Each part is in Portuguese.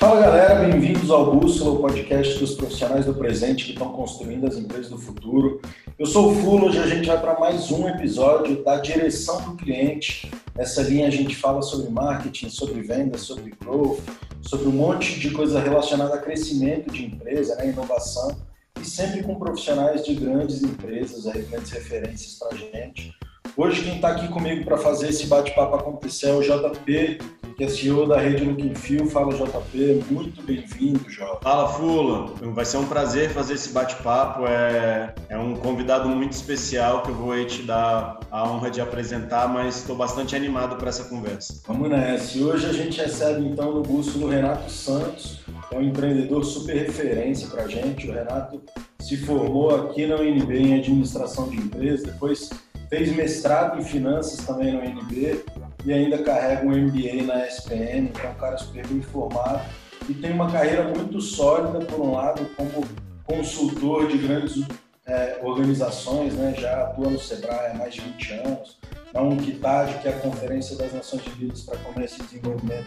Fala galera, bem-vindos ao Bússola, o podcast dos profissionais do presente que estão construindo as empresas do futuro. Eu sou o Fulo, hoje a gente vai para mais um episódio da direção do cliente. Essa linha a gente fala sobre marketing, sobre vendas, sobre growth, sobre um monte de coisa relacionada a crescimento de empresa, né, inovação, e sempre com profissionais de grandes empresas, aí, grandes referências para a gente. Hoje quem está aqui comigo para fazer esse bate-papo acontecer é o JP, que é CEO da rede Looking Fio. Fala, JP, muito bem-vindo, Jota. Fala, Fula. Vai ser um prazer fazer esse bate-papo. É, é um convidado muito especial que eu vou te dar a honra de apresentar, mas estou bastante animado para essa conversa. Vamos nessa. E hoje a gente recebe, então, no busto do Renato Santos, que é um empreendedor super referência para a gente. O Renato se formou aqui na UNB em administração de empresas, depois fez mestrado em finanças também na UNB e ainda carrega um MBA na SPM, então é um cara super bem formado e tem uma carreira muito sólida, por um lado, como consultor de grandes é, organizações, né? já atua no Sebrae há mais de 20 anos, na UNCTAD, que é a Conferência das Nações Unidas para Comércio e Desenvolvimento,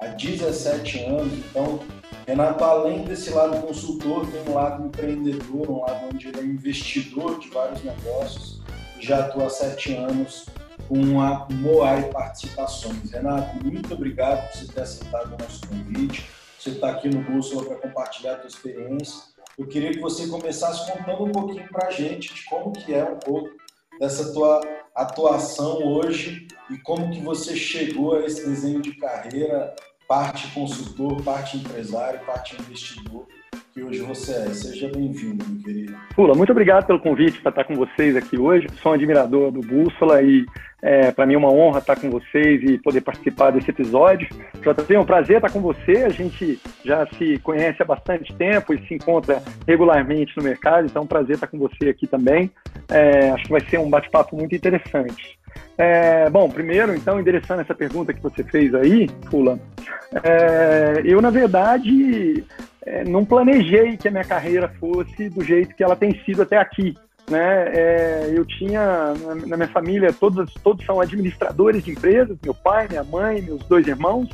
há 17 anos. Então, Renato, além desse lado consultor, tem um lado empreendedor, um lado onde ele é investidor de vários negócios, já atua há sete anos com a Moai Participações. Renato, muito obrigado por você ter aceitado o nosso convite. Você está aqui no Bússola para compartilhar a sua experiência. Eu queria que você começasse contando um pouquinho para a gente de como que é um pouco dessa tua atuação hoje e como que você chegou a esse desenho de carreira, parte consultor, parte empresário, parte investidor que hoje você é. Seja bem-vindo, meu querido. Pula, muito obrigado pelo convite para estar com vocês aqui hoje. Sou um admirador do Bússola e é, para mim é uma honra estar com vocês e poder participar desse episódio. JP, é um prazer estar com você. A gente já se conhece há bastante tempo e se encontra regularmente no mercado, então é um prazer estar com você aqui também. É, acho que vai ser um bate-papo muito interessante. É, bom, primeiro, então, endereçando essa pergunta que você fez aí, Fula, é, eu, na verdade, é, não planejei que a minha carreira fosse do jeito que ela tem sido até aqui. Né? É, eu tinha na minha família todos todos são administradores de empresas, meu pai, minha mãe, meus dois irmãos,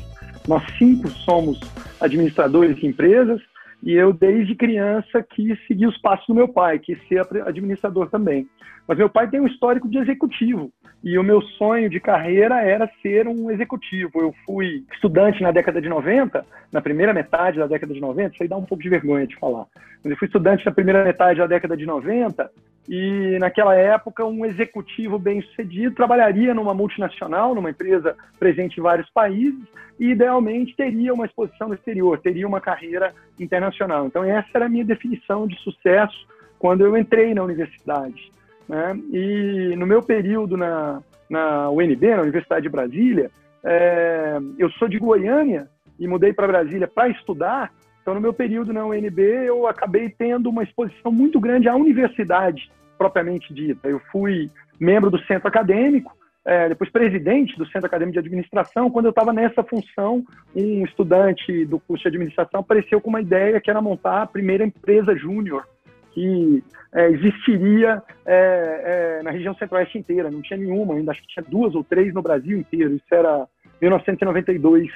nós cinco somos administradores de empresas e eu desde criança quis seguir os passos do meu pai, quis ser administrador também. Mas meu pai tem um histórico de executivo e o meu sonho de carreira era ser um executivo. Eu fui estudante na década de 90, na primeira metade da década de 90, isso aí dá um pouco de vergonha de falar. Mas eu fui estudante na primeira metade da década de 90 e naquela época um executivo bem-sucedido trabalharia numa multinacional, numa empresa presente em vários países e idealmente teria uma exposição no exterior, teria uma carreira internacional. Então essa era a minha definição de sucesso quando eu entrei na universidade. Né? E no meu período na, na UNB, na Universidade de Brasília, é, eu sou de Goiânia e mudei para Brasília para estudar. Então, no meu período na UNB, eu acabei tendo uma exposição muito grande à universidade propriamente dita. Eu fui membro do centro acadêmico, é, depois presidente do Centro Acadêmico de Administração. Quando eu estava nessa função, um estudante do curso de administração apareceu com uma ideia que era montar a primeira empresa júnior que é, existiria é, é, na região centro-oeste inteira. Não tinha nenhuma ainda, acho que tinha duas ou três no Brasil inteiro. Isso era 1992.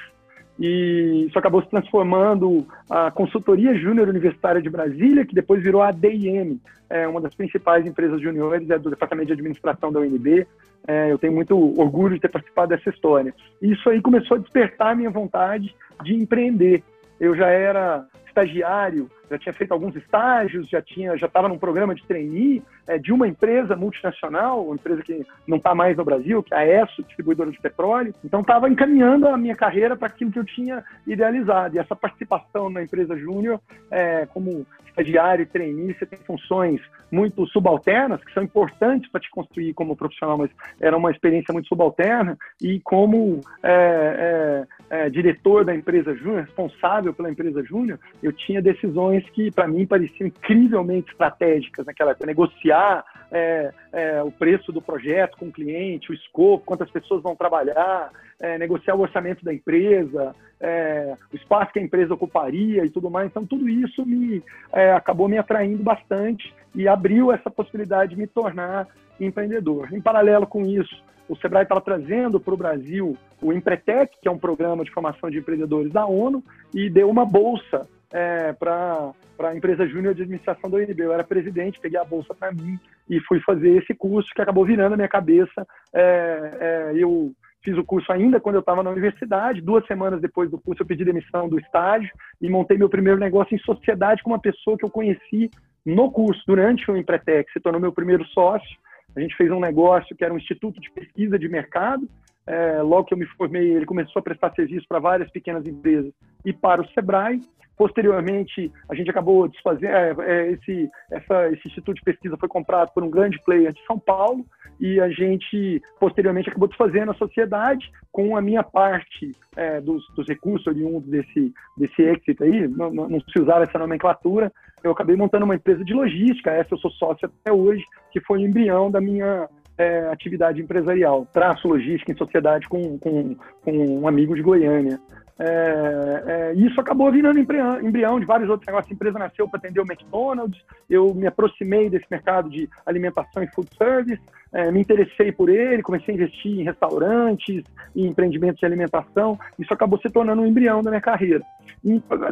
E isso acabou se transformando a Consultoria Júnior Universitária de Brasília, que depois virou a DIM, é uma das principais empresas juniores é do Departamento de Administração da UNB. É, eu tenho muito orgulho de ter participado dessa história. Isso aí começou a despertar a minha vontade de empreender. Eu já era estagiário, já tinha feito alguns estágios, já tinha, já estava num programa de trainee é, de uma empresa multinacional, uma empresa que não está mais no Brasil, que é a ESSO, distribuidora de petróleo. Então estava encaminhando a minha carreira para aquilo que eu tinha idealizado. E essa participação na empresa júnior, é, como estagiário e trainee, você tem funções muito subalternas, que são importantes para te construir como profissional, mas era uma experiência muito subalterna. E como é, é, é, diretor da empresa júnior, responsável pela empresa júnior, eu tinha decisões que, para mim, pareciam incrivelmente estratégicas naquela época. Negociar é, é, o preço do projeto com o cliente, o escopo, quantas pessoas vão trabalhar, é, negociar o orçamento da empresa, é, o espaço que a empresa ocuparia e tudo mais. Então, tudo isso me é, acabou me atraindo bastante e abriu essa possibilidade de me tornar empreendedor. Em paralelo com isso, o Sebrae estava trazendo para o Brasil o Empretec, que é um programa de formação de empreendedores da ONU, e deu uma bolsa é, para a empresa júnior de administração da UNB. Eu era presidente, peguei a bolsa para mim e fui fazer esse curso que acabou virando a minha cabeça. É, é, eu fiz o curso ainda quando eu estava na universidade. Duas semanas depois do curso, eu pedi demissão do estágio e montei meu primeiro negócio em sociedade com uma pessoa que eu conheci no curso, durante o Empretec. Se tornou meu primeiro sócio. A gente fez um negócio que era um instituto de pesquisa de mercado. É, logo que eu me formei, ele começou a prestar serviço para várias pequenas empresas e para o Sebrae. Posteriormente, a gente acabou desfazendo. É, é, esse, essa, esse instituto de pesquisa foi comprado por um grande player de São Paulo e a gente, posteriormente, acabou desfazendo a sociedade com a minha parte é, dos, dos, recursos oriundos desse, desse exit aí. Não, não, se usava essa nomenclatura. Eu acabei montando uma empresa de logística, essa eu sou sócio até hoje, que foi o embrião da minha é, atividade empresarial. Traço logística em sociedade com, com, com um amigo de Goiânia. É, é, isso acabou virando embrião, de vários outros negócios. A empresa nasceu para atender o McDonald's, eu me aproximei desse mercado de alimentação e food service, é, me interessei por ele, comecei a investir em restaurantes, em empreendimentos de alimentação. Isso acabou se tornando um embrião da minha carreira,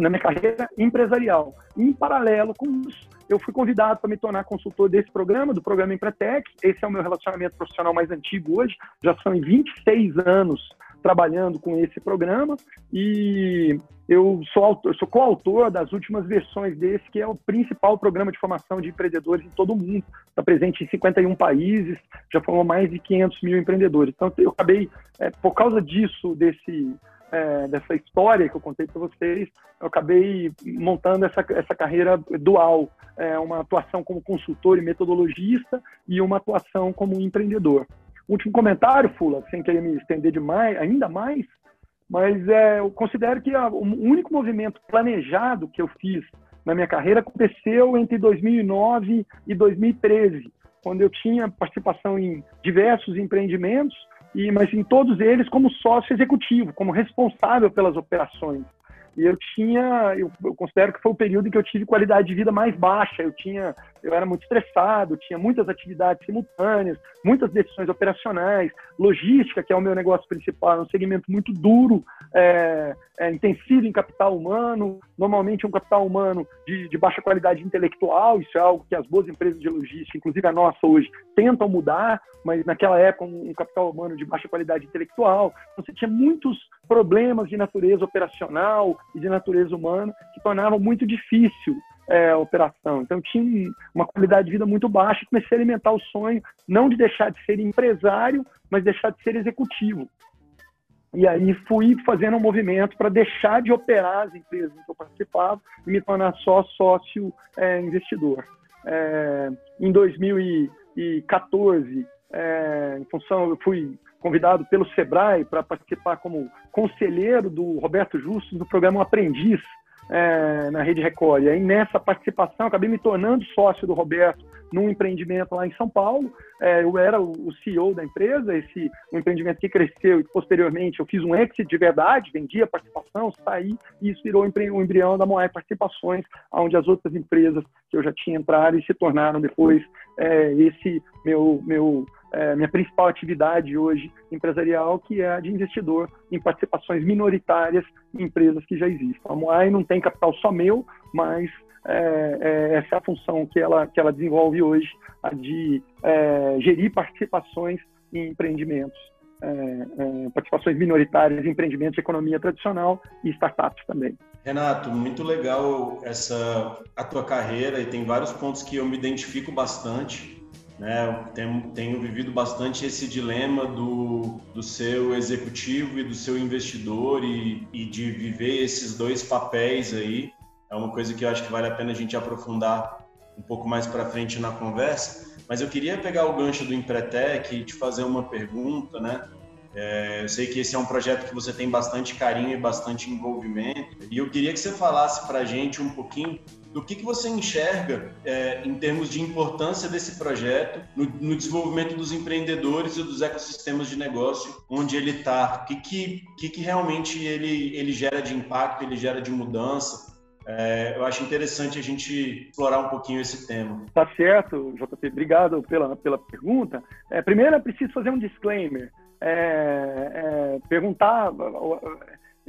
na minha carreira empresarial. Em paralelo com isso, eu fui convidado para me tornar consultor desse programa, do programa Empretec. Esse é o meu relacionamento profissional mais antigo hoje, já são 26 anos trabalhando com esse programa e eu sou, autor, sou coautor das últimas versões desse, que é o principal programa de formação de empreendedores em todo o mundo. Está presente em 51 países, já formou mais de 500 mil empreendedores. Então, eu acabei, é, por causa disso, desse, é, dessa história que eu contei para vocês, eu acabei montando essa, essa carreira dual, é, uma atuação como consultor e metodologista e uma atuação como empreendedor. Último comentário, Fula, sem querer me estender demais, ainda mais, mas é, eu considero que a, o único movimento planejado que eu fiz na minha carreira aconteceu entre 2009 e 2013, quando eu tinha participação em diversos empreendimentos, e, mas em todos eles como sócio executivo, como responsável pelas operações. E eu tinha, eu, eu, considero que foi o período em que eu tive qualidade de vida mais baixa. Eu tinha, eu era muito estressado, tinha muitas atividades simultâneas, muitas decisões operacionais, logística, que é o meu negócio principal, é um segmento muito duro, é, é intensivo em capital humano, normalmente um capital humano de, de, baixa qualidade intelectual. Isso é algo que as boas empresas de logística, inclusive a nossa hoje, tentam mudar, mas naquela época um, um capital humano de baixa qualidade intelectual. Então, você tinha muitos problemas de natureza operacional e de natureza humana que tornavam muito difícil é, a operação. Então, tinha uma qualidade de vida muito baixa e comecei a alimentar o sonho não de deixar de ser empresário, mas deixar de ser executivo. E aí fui fazendo um movimento para deixar de operar as empresas em que eu participava e me tornar só sócio é, investidor. É, em 2014, é, em função, eu fui convidado pelo Sebrae para participar como conselheiro do Roberto Justo no programa Aprendiz é, na Rede Record. E aí, nessa participação, acabei me tornando sócio do Roberto num empreendimento lá em São Paulo. É, eu era o CEO da empresa, esse um empreendimento que cresceu e posteriormente eu fiz um exit de verdade, vendi a participação, saí e isso virou o embrião da Moai Participações, onde as outras empresas que eu já tinha entrado e se tornaram depois é, esse meu, meu é, minha principal atividade hoje empresarial, que é a de investidor em participações minoritárias em empresas que já existem. A Moai não tem capital só meu, mas é, é, essa é a função que ela, que ela desenvolve hoje, a de é, gerir participações em empreendimentos, é, é, participações minoritárias em empreendimentos de economia tradicional e startups também. Renato, muito legal essa a tua carreira e tem vários pontos que eu me identifico bastante. Né? Tenho, tenho vivido bastante esse dilema do, do seu executivo e do seu investidor e, e de viver esses dois papéis aí. É uma coisa que eu acho que vale a pena a gente aprofundar um pouco mais para frente na conversa. Mas eu queria pegar o gancho do Empretec e te fazer uma pergunta, né? É, eu sei que esse é um projeto que você tem bastante carinho e bastante envolvimento. E eu queria que você falasse para a gente um pouquinho do que, que você enxerga é, em termos de importância desse projeto no, no, desenvolvimento dos empreendedores e dos ecossistemas de negócio onde ele está. O que, que, que, que realmente ele, ele gera de impacto, ele gera de mudança? É, eu acho interessante a gente explorar um pouquinho esse tema. Tá certo, JP. Obrigado pela, pela pergunta. É, primeiro, é preciso fazer um disclaimer. É, é perguntar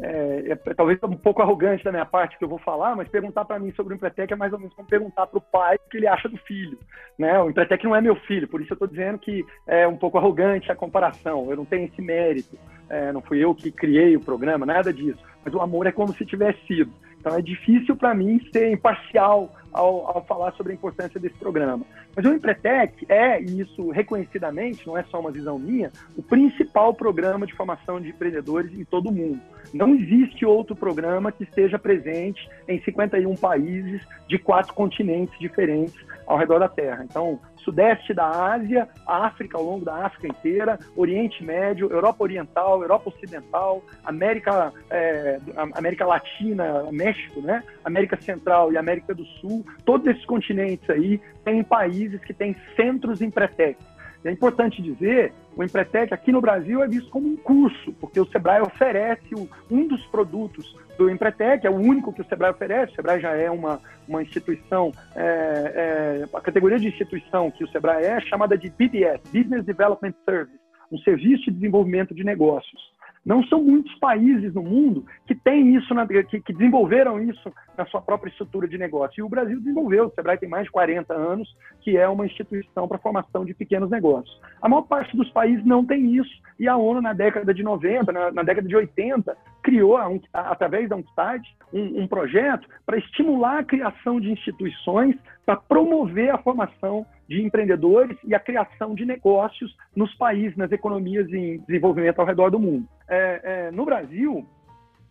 é, é, talvez um pouco arrogante da minha parte que eu vou falar, mas perguntar para mim sobre o Empretec é mais ou menos como perguntar para o pai o que ele acha do filho. Né? O Empretec não é meu filho, por isso eu estou dizendo que é um pouco arrogante a comparação, eu não tenho esse mérito, é, não fui eu que criei o programa, nada disso, mas o amor é como se tivesse sido. Então é difícil para mim ser imparcial ao, ao, falar sobre a importância desse programa. Mas o Empretec é, e isso reconhecidamente, não é só uma visão minha, o principal programa de formação de empreendedores em todo o mundo. Não existe outro programa que esteja presente em 51 países de quatro continentes diferentes ao redor da Terra. Então, sudeste da Ásia, África, ao longo da África inteira, Oriente Médio, Europa Oriental, Europa Ocidental, América, é, América Latina, México, né? América Central e América do Sul, todos esses continentes aí têm países que têm centros em Empretec. É importante dizer, o Empretec aqui no Brasil é visto como um curso, porque o Sebrae oferece um dos produtos do Empretec, é o único que o Sebrae oferece. O Sebrae já é uma, uma instituição, é, é, a categoria de instituição que o Sebrae é, é chamada de BDS, Business Development Service, um serviço de desenvolvimento de negócios. Não são muitos países no mundo que têm isso, na, que, que, desenvolveram isso na sua própria estrutura de negócio. E o Brasil desenvolveu. O Sebrae tem mais de 40 anos, que é uma instituição para formação de pequenos negócios. A maior parte dos países não tem isso. E a ONU, na década de 90, na, na década de 80, criou, a, a, através da UNCTAD, um, um projeto para estimular a criação de instituições para promover a formação de empreendedores e a criação de negócios nos países, nas economias em desenvolvimento ao redor do mundo. É, é, no Brasil,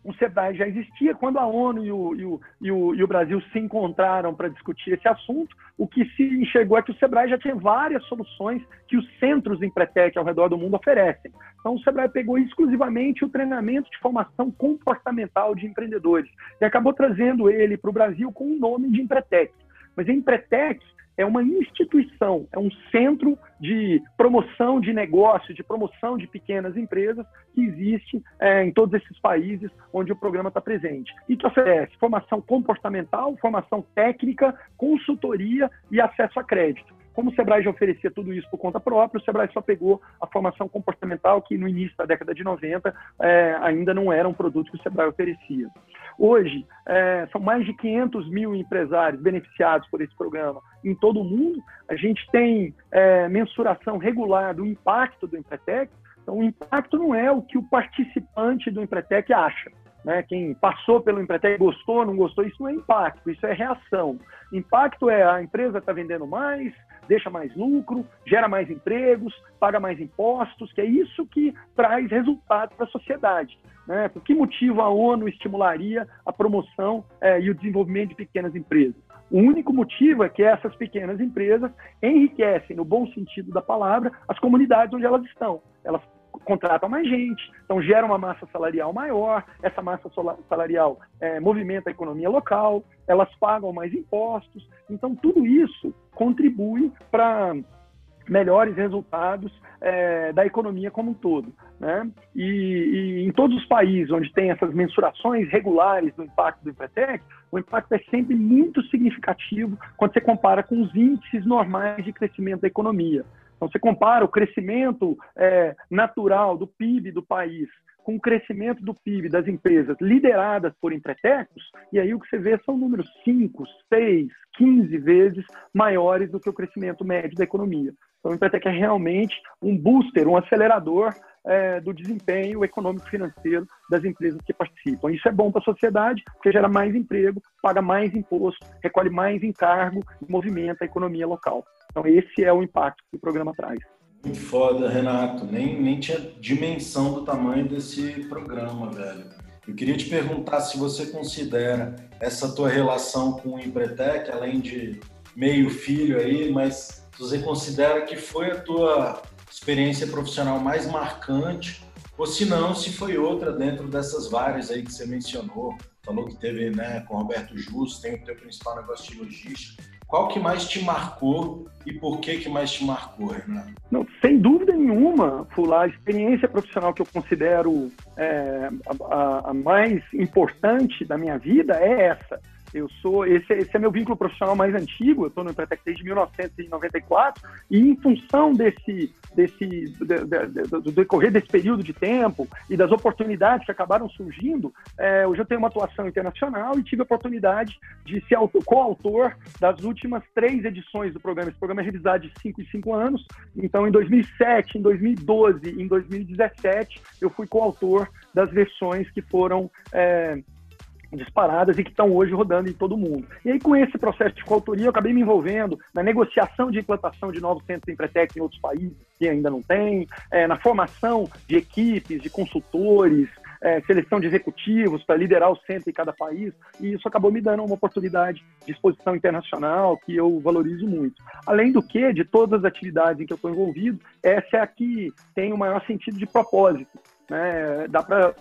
o SEBRAE já existia. Quando a ONU e o, e o, e o, e o Brasil se encontraram para discutir esse assunto, o que se enxergou é que o SEBRAE já tinha várias soluções que os centros em Empretec ao redor do mundo oferecem. Então, o SEBRAE pegou exclusivamente o treinamento de formação comportamental de empreendedores e acabou trazendo ele para o Brasil com o nome de Empretec. Mas a Empretec é uma instituição, é um centro de promoção de negócios, de promoção de pequenas empresas que existe é, em todos esses países onde o programa está presente e que oferece formação comportamental, formação técnica, consultoria e acesso a crédito. Como o Sebrae já oferecia tudo isso por conta própria, o Sebrae só pegou a formação comportamental, que no início da década de 90 é, ainda não era um produto que o Sebrae oferecia. Hoje, é, são mais de 500 mil empresários beneficiados por esse programa em todo o mundo. A gente tem é, mensuração regular do impacto do Empretec. Então, o impacto não é o que o participante do Empretec acha. Né? Quem passou pelo Empretec gostou, não gostou, isso não é impacto, isso é reação. Impacto é a empresa está vendendo mais, deixa mais lucro, gera mais empregos, paga mais impostos, que é isso que traz resultado para a sociedade. Né? Por que motivo a ONU estimularia a promoção é, e o desenvolvimento de pequenas empresas? O único motivo é que essas pequenas empresas enriquecem, no bom sentido da palavra, as comunidades onde elas estão. Elas contratam mais gente, então gera uma massa salarial maior, essa massa salarial é, movimenta a economia local, elas pagam mais impostos, então tudo isso contribui para melhores resultados é, da economia como um todo. Né? E, e, em todos os países onde tem essas mensurações regulares do impacto do Empretec, o impacto é sempre muito significativo quando você compara com os índices normais de crescimento da economia. Então, você compara o crescimento é, natural do PIB do país com o crescimento do PIB das empresas lideradas por empretecos, e aí o que você vê são números 5, 6, 15 vezes maiores do que o crescimento médio da economia. Então, o Empretec é realmente um booster, um acelerador é, do desempenho econômico financeiro das empresas que participam. Isso é bom para a sociedade, porque gera mais emprego, paga mais imposto, recolhe mais encargo e movimenta a economia local. Então, esse é o impacto que o programa traz. Muito foda, Renato. Nem, nem tinha dimensão do tamanho desse programa, velho. Eu queria te perguntar se você considera essa tua relação com o Empretec, além de meio filho aí, mas você considera que foi a tua experiência profissional mais marcante ou se não, se foi outra dentro dessas várias aí que você mencionou, falou que teve né, com Roberto Justo, tem o teu principal negócio de logística. Qual que mais te marcou e por que que mais te marcou, Renato? Não, sem dúvida nenhuma, Fula, a experiência profissional que eu considero é, a, a mais importante da minha vida é essa eu sou esse, esse é meu vínculo profissional mais antigo. Eu estou no Empretec desde 1994 e em função desse desse de, de, de, do decorrer desse período de tempo e das oportunidades que acabaram surgindo, é, hoje eu tenho uma atuação internacional e tive a oportunidade de ser coautor das últimas três edições do programa. Esse programa é revisado de cinco em cinco anos. Então, em 2007, em 2012, em 2017, eu fui coautor das versões que foram é, disparadas e que estão hoje rodando em todo mundo. E aí, com esse processo de coautoria, eu acabei me envolvendo na negociação de implantação de novos centros Empretec em outros países que ainda não tem, é, na formação de equipes, de consultores, é, seleção de executivos para liderar o centro em cada país, e isso acabou me dando uma oportunidade de exposição internacional que eu valorizo muito. Além do que, de todas as atividades em que eu estou envolvido, essa é a que tem o maior sentido de propósito. Né? Dá para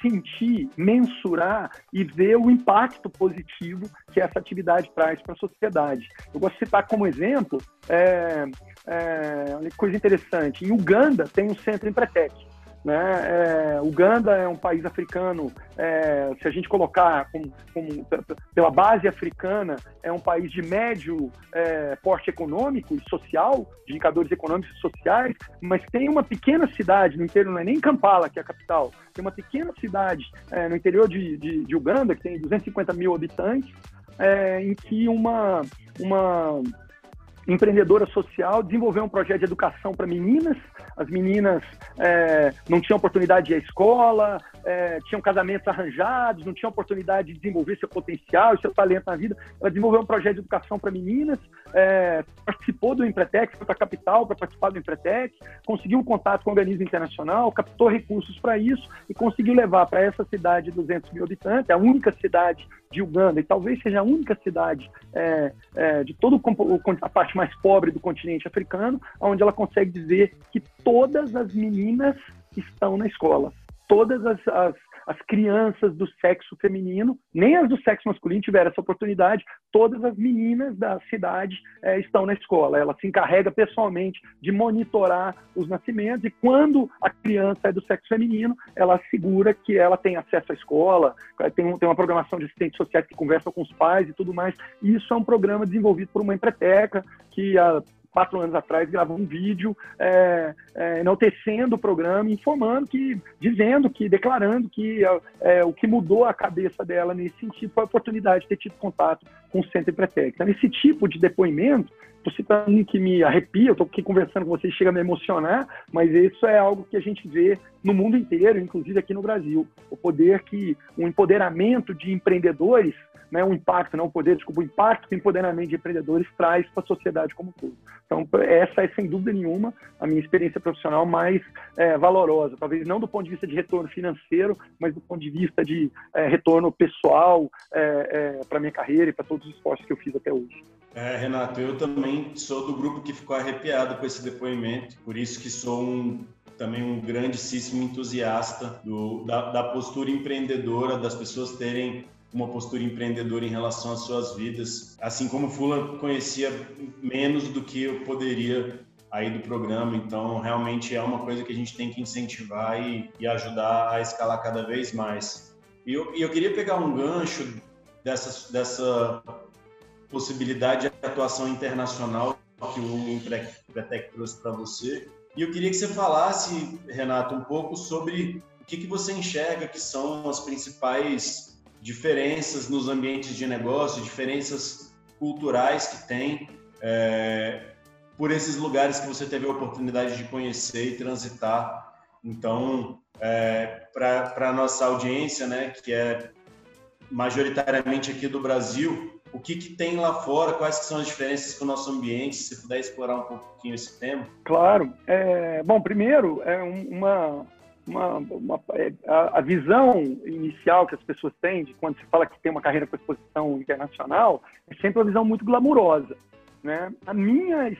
sentir, mensurar e ver o impacto positivo que essa atividade traz para a sociedade. Eu gosto de citar como exemplo, é, é, coisa interessante, em Uganda tem um centro Empretec. Né? É, Uganda é um país africano, é, se a gente colocar como, como, pela base africana, é um país de médio é, porte econômico e social, de indicadores econômicos e sociais, mas tem uma pequena cidade no interior, não é nem Kampala, que é a capital, tem uma pequena cidade é, no interior de, de, de, Uganda, que tem 250 mil habitantes, é, em que uma, uma empreendedora social, desenvolveu um projeto de educação para meninas. As meninas é, não tinham oportunidade de ir à escola, é, tinham casamentos arranjados, não tinham oportunidade de desenvolver seu potencial, seu talento na vida. Ela desenvolveu um projeto de educação para meninas, é, participou do Empretec, foi para a capital para participar do Empretec, conseguiu um contato com o organismo internacional, captou recursos para isso e conseguiu levar para essa cidade de 200 mil habitantes, a única cidade de Uganda, e talvez seja a única cidade é, é, de toda a parte mais pobre do continente africano, onde ela consegue dizer que todas as meninas estão na escola. Todas as, as as crianças do sexo feminino, nem as do sexo masculino tiveram essa oportunidade. Todas as meninas da cidade é, estão na escola. Ela se encarrega pessoalmente de monitorar os nascimentos e quando a criança é do sexo feminino, ela assegura que ela tem acesso à escola, tem, tem uma programação de assistentes sociais que conversam com os pais e tudo mais. Isso é um programa desenvolvido por uma empreteca que a quatro anos atrás, gravou um vídeo é, é, enaltecendo o programa, informando que, dizendo que, declarando que é, é, o que mudou a cabeça dela nesse sentido foi a oportunidade de ter tido contato com o Centro Empretec. Então, esse tipo de depoimento, estou citando um que me arrepia, eu estou aqui conversando com vocês, chega a me emocionar, mas isso é algo que a gente vê no mundo inteiro, inclusive aqui no Brasil. O poder que, o empoderamento de empreendedores né, o impacto, não o poder, desculpa, o impacto que o empoderamento de empreendedores traz para a sociedade como um todo. Então, essa é, sem dúvida nenhuma, a minha experiência profissional mais é, valorosa, talvez não do ponto de vista de retorno financeiro, mas do ponto de vista de é, retorno pessoal é, é para minha carreira e para todos os esforços que eu fiz até hoje. É, Renato, eu também sou do grupo que ficou arrepiado com esse depoimento, por isso que sou um também um grandíssimo entusiasta do, da, da, postura empreendedora, das pessoas terem uma postura empreendedora em relação às suas vidas, assim como Fula conhecia menos do que eu poderia aí do programa, então realmente é uma coisa que a gente tem que incentivar e, e ajudar a escalar cada vez mais. E eu, eu queria pegar um gancho dessa, dessa possibilidade de atuação internacional que o Empretec trouxe para você. E eu queria que você falasse, Renato, um pouco sobre o que, que você enxerga que são as principais diferenças nos ambientes de negócio, diferenças culturais que tem é, por esses lugares que você teve a oportunidade de conhecer e transitar. Então, é, para a nossa audiência, né, que é majoritariamente aqui do Brasil, o que, que tem lá fora, quais são as diferenças com o nosso ambiente, se puder explorar um pouquinho esse tema? Claro. É, bom, primeiro, é uma, uma, uma a, a, visão inicial que as pessoas têm de quando se fala que tem uma carreira com exposição internacional é sempre uma visão muito glamurosa. Né? A, minha,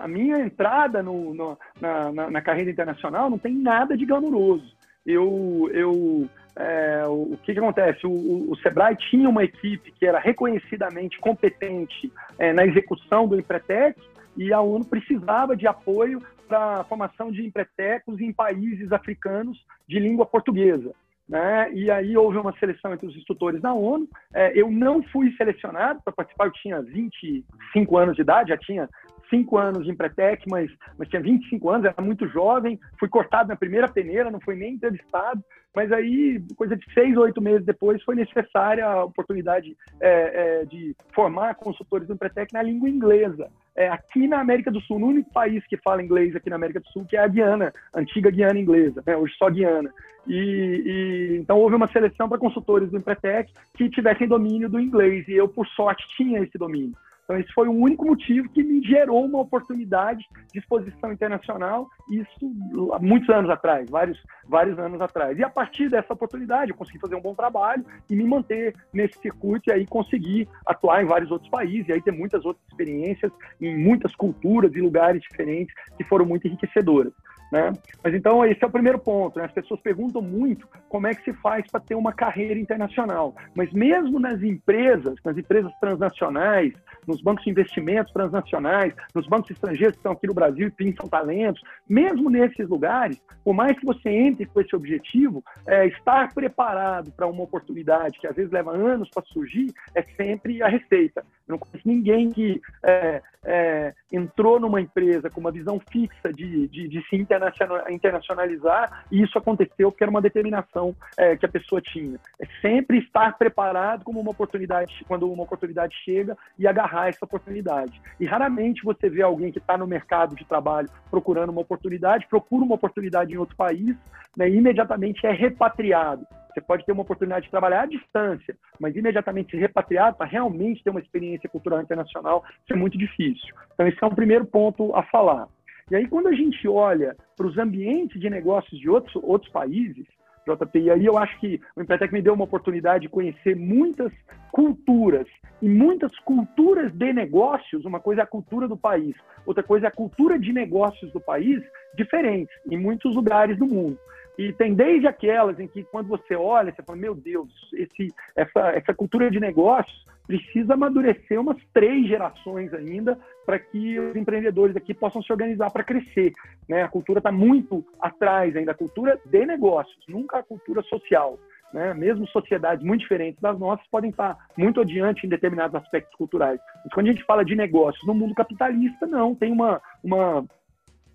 a, minha entrada no, no, na, na, na, carreira internacional não tem nada de glamouroso. Eu, eu, é, o, que, que acontece? O, o, Sebrae tinha uma equipe que era reconhecidamente competente é, na execução do Empretec e a ONU precisava de apoio para a formação de empretecos em países africanos de língua portuguesa. Né? E aí houve uma seleção entre os instrutores da ONU. É, eu não fui selecionado para participar, eu tinha 25 anos de idade, já tinha 5 anos de Empretec, mas, mas tinha 25 anos, era muito jovem, fui cortado na primeira peneira, não fui nem entrevistado, mas aí, coisa de seis oito meses depois, foi necessária a oportunidade é, é, de formar consultores do Empretec na língua inglesa é, aqui na América do Sul, no único país que fala inglês aqui na América do Sul, que é a Guiana, a antiga Guiana inglesa, né, hoje só Guiana. E, e, então houve uma seleção para consultores do Empretec que tivessem domínio do inglês, e eu, por sorte, tinha esse domínio. Então, esse foi o único motivo que me gerou uma oportunidade de exposição internacional, isso há muitos anos atrás, vários, vários anos atrás. E a partir dessa oportunidade, eu consegui fazer um bom trabalho e me manter nesse circuito e aí conseguir atuar em vários outros países, e aí ter muitas outras experiências em muitas culturas e lugares diferentes que foram muito enriquecedoras. Né? Mas então esse é o primeiro ponto. Né? As pessoas perguntam muito como é que se faz para ter uma carreira internacional. Mas mesmo nas empresas, nas empresas transnacionais, nos bancos de investimentos transnacionais, nos bancos estrangeiros que estão aqui no Brasil e pinçam talentos, mesmo nesses lugares, por mais que você entre com esse objetivo, é, estar preparado para uma oportunidade que às vezes leva anos para surgir é sempre a receita. Eu não conheço ninguém que é, é, entrou numa empresa com uma visão fixa de, de, de se internacionalizar e isso aconteceu porque era uma determinação é, que a pessoa tinha. É sempre estar preparado como uma oportunidade, quando uma oportunidade chega e agarrar essa oportunidade. E raramente você vê alguém que está no mercado de trabalho procurando uma oportunidade, procura uma oportunidade em outro país né, e imediatamente é repatriado. Você pode ter uma oportunidade de trabalhar à distância, mas imediatamente se repatriar para realmente ter uma experiência cultural internacional, isso é muito difícil. Então, esse é um primeiro ponto a falar. E aí, quando a gente olha para os ambientes de negócios de outros, outros países, JP, e aí eu acho que o Empretec me deu uma oportunidade de conhecer muitas culturas, e muitas culturas de negócios, uma coisa é a cultura do país, outra coisa é a cultura de negócios do país, diferentes em muitos lugares do mundo. E tem desde aquelas em que, quando você olha, você fala: meu Deus, esse, essa, essa cultura de negócios precisa amadurecer umas três gerações ainda para que os empreendedores aqui possam se organizar para crescer. Né? A cultura está muito atrás ainda, a cultura de negócios, nunca a cultura social. Né? Mesmo sociedades muito diferentes das nossas podem estar muito adiante em determinados aspectos culturais. Mas quando a gente fala de negócios no mundo capitalista, não, tem uma, uma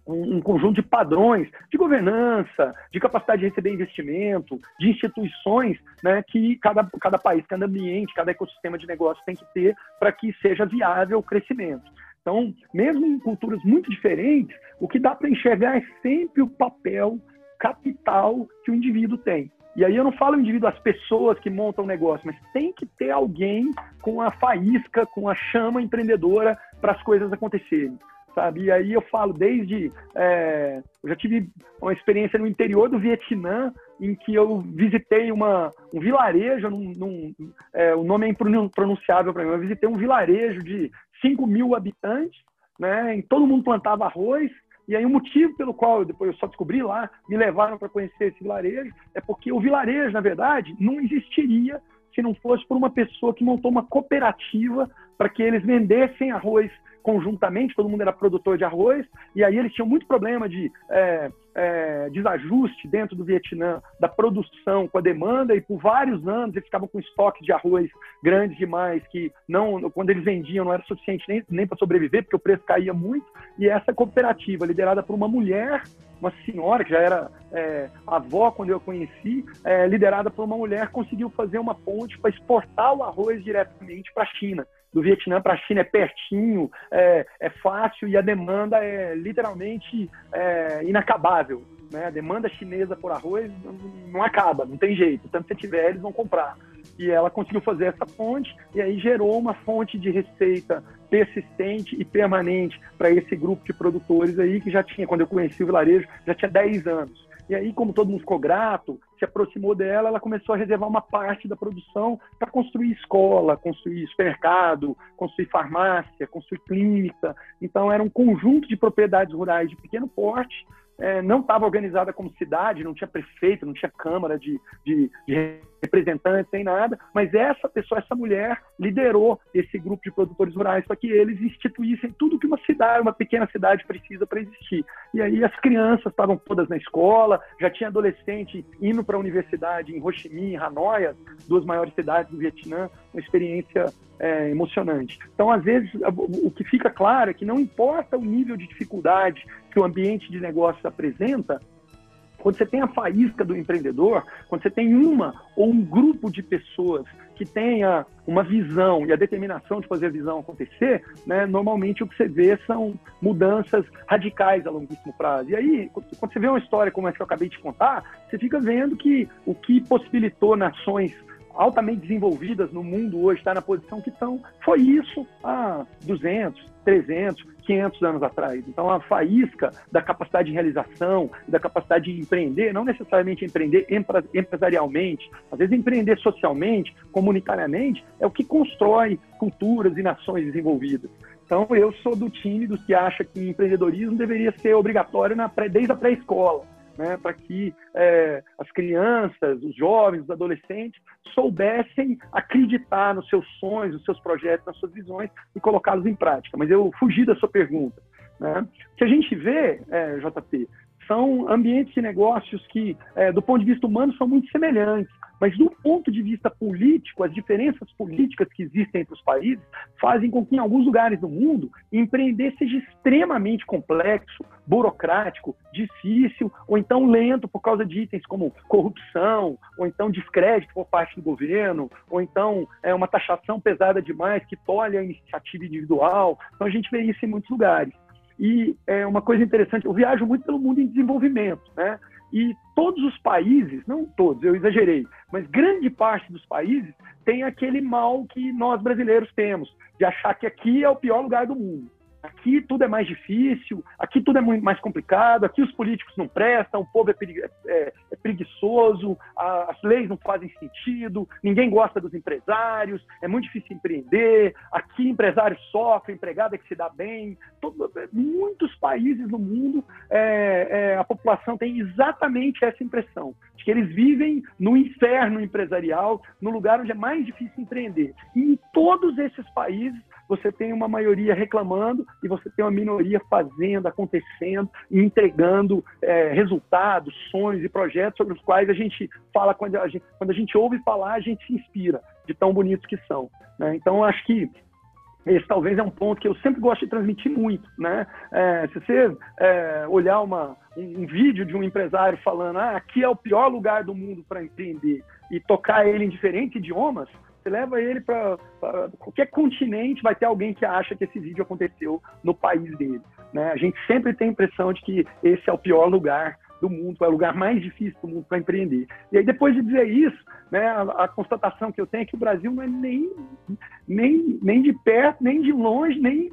um, conjunto de padrões de governança, de capacidade de receber investimento, de instituições né, que cada, cada país, cada ambiente, cada ecossistema de negócio tem que ter para que seja viável o crescimento. Então, mesmo em culturas muito diferentes, o que dá para enxergar é sempre o papel capital que o indivíduo tem. E aí eu não falo indivíduo, as pessoas que montam o negócio, mas tem que ter alguém com a faísca, com a chama empreendedora para as coisas acontecerem sabe? E aí eu falo desde. É, eu já tive uma experiência no interior do Vietnã, em que eu visitei uma, um vilarejo, num, num, é, o nome é impronunciável para mim, eu visitei um vilarejo de 5 mil habitantes, né? Em todo mundo plantava arroz. E aí o motivo pelo qual eu, depois eu só descobri lá, me levaram para conhecer esse vilarejo, é porque o vilarejo, na verdade, não existiria se não fosse por uma pessoa que montou uma cooperativa para que eles vendessem arroz conjuntamente, todo mundo era produtor de arroz, e aí eles tinham muito problema de é, é, desajuste dentro do Vietnã da produção com a demanda, e por vários anos eles ficavam com estoque de arroz grandes demais, que não, quando eles vendiam não era suficiente nem, nem para sobreviver, porque o preço caía muito, e essa cooperativa, liderada por uma mulher, uma senhora que já era é, avó quando eu conheci, é, liderada por uma mulher, conseguiu fazer uma ponte para exportar o arroz diretamente para a China do Vietnã para a China é pertinho, é, é, fácil e a demanda é literalmente é, inacabável. Né? A demanda chinesa por arroz não, acaba, não tem jeito. Tanto que se tiver, eles vão comprar. E ela conseguiu fazer essa fonte e aí gerou uma fonte de receita persistente e permanente para esse grupo de produtores aí que já tinha, quando eu conheci o vilarejo, já tinha 10 anos. E aí, como todo mundo ficou grato, se aproximou dela, ela começou a reservar uma parte da produção para construir escola, construir supermercado, construir farmácia, construir clínica. Então, era um conjunto de propriedades rurais de pequeno porte é, não estava organizada como cidade, não tinha prefeito, não tinha câmara de, de, de, representantes, nem nada, mas essa pessoa, essa mulher, liderou esse grupo de produtores rurais para que eles instituíssem tudo que uma cidade, uma pequena cidade precisa para existir. E aí as crianças estavam todas na escola, já tinha adolescente indo para a universidade em Ho Chi Minh, em Hanoi, duas maiores cidades do Vietnã, uma experiência é, emocionante. Então, às vezes, o que fica claro é que não importa o nível de dificuldade que o ambiente de negócios apresenta, quando você tem a faísca do empreendedor, quando você tem uma ou um grupo de pessoas que tenha uma visão e a determinação de fazer a visão acontecer, né, normalmente o que você vê são mudanças radicais a longuíssimo prazo. E aí, quando você vê uma história como essa que eu acabei de contar, você fica vendo que o que possibilitou nações altamente desenvolvidas no mundo hoje estar na posição que estão, foi isso há 200, 300, 500 anos atrás. Então, a faísca da capacidade de realização, da capacidade de empreender, não necessariamente empreender empresarialmente, às vezes empreender socialmente, comunitariamente, é o que constrói culturas e nações desenvolvidas. Então, eu sou do time dos que acha que empreendedorismo deveria ser obrigatório na pré, desde a pré-escola né, para que é, as crianças, os jovens, os adolescentes soubessem acreditar nos seus sonhos, nos seus projetos, nas suas visões e colocá-los em prática. Mas eu fugi da sua pergunta. Né? O que a gente vê, é, JP, são ambientes de negócios que, é, do ponto de vista humano, são muito semelhantes. Mas do ponto de vista político, as diferenças políticas que existem entre os países fazem com que em alguns lugares do mundo empreender seja extremamente complexo, burocrático, difícil, ou então lento por causa de itens como corrupção, ou então descrédito por parte do governo, ou então é uma taxação pesada demais que tolhe a iniciativa individual. Então a gente vê isso em muitos lugares. E é uma coisa interessante, eu viajo muito pelo mundo em desenvolvimento, né? E todos os países, não todos, eu exagerei, mas grande parte dos países tem aquele mal que nós brasileiros temos, de achar que aqui é o pior lugar do mundo. Aqui tudo é mais difícil, aqui tudo é mais complicado, aqui os políticos não prestam, o povo é, é, é preguiçoso, a, as leis não fazem sentido, ninguém gosta dos empresários, é muito difícil empreender, aqui empresário sofre, empregado é que se dá bem. Todo, muitos países no mundo, é, é, a população tem exatamente essa impressão, de que eles vivem no inferno empresarial, no lugar onde é mais difícil empreender. E em todos esses países, você tem uma maioria reclamando e você tem uma minoria fazendo, acontecendo e entregando é, resultados, sonhos e projetos sobre os quais a gente fala, quando a gente, quando a gente ouve falar, a gente se inspira de tão bonitos que são. Né? Então, acho que esse talvez é um ponto que eu sempre gosto de transmitir muito, né? É, se você é, olhar uma, um, um, vídeo de um empresário falando, ah, aqui é o pior lugar do mundo para empreender e tocar ele em diferentes idiomas, você leva ele para qualquer continente, vai ter alguém que acha que esse vídeo aconteceu no país dele. Né? A gente sempre tem a impressão de que esse é o pior lugar do mundo, é o lugar mais difícil do mundo para empreender. E aí, depois de dizer isso, né, a, a, constatação que eu tenho é que o Brasil não é nem, nem, nem de perto, nem de longe, nem,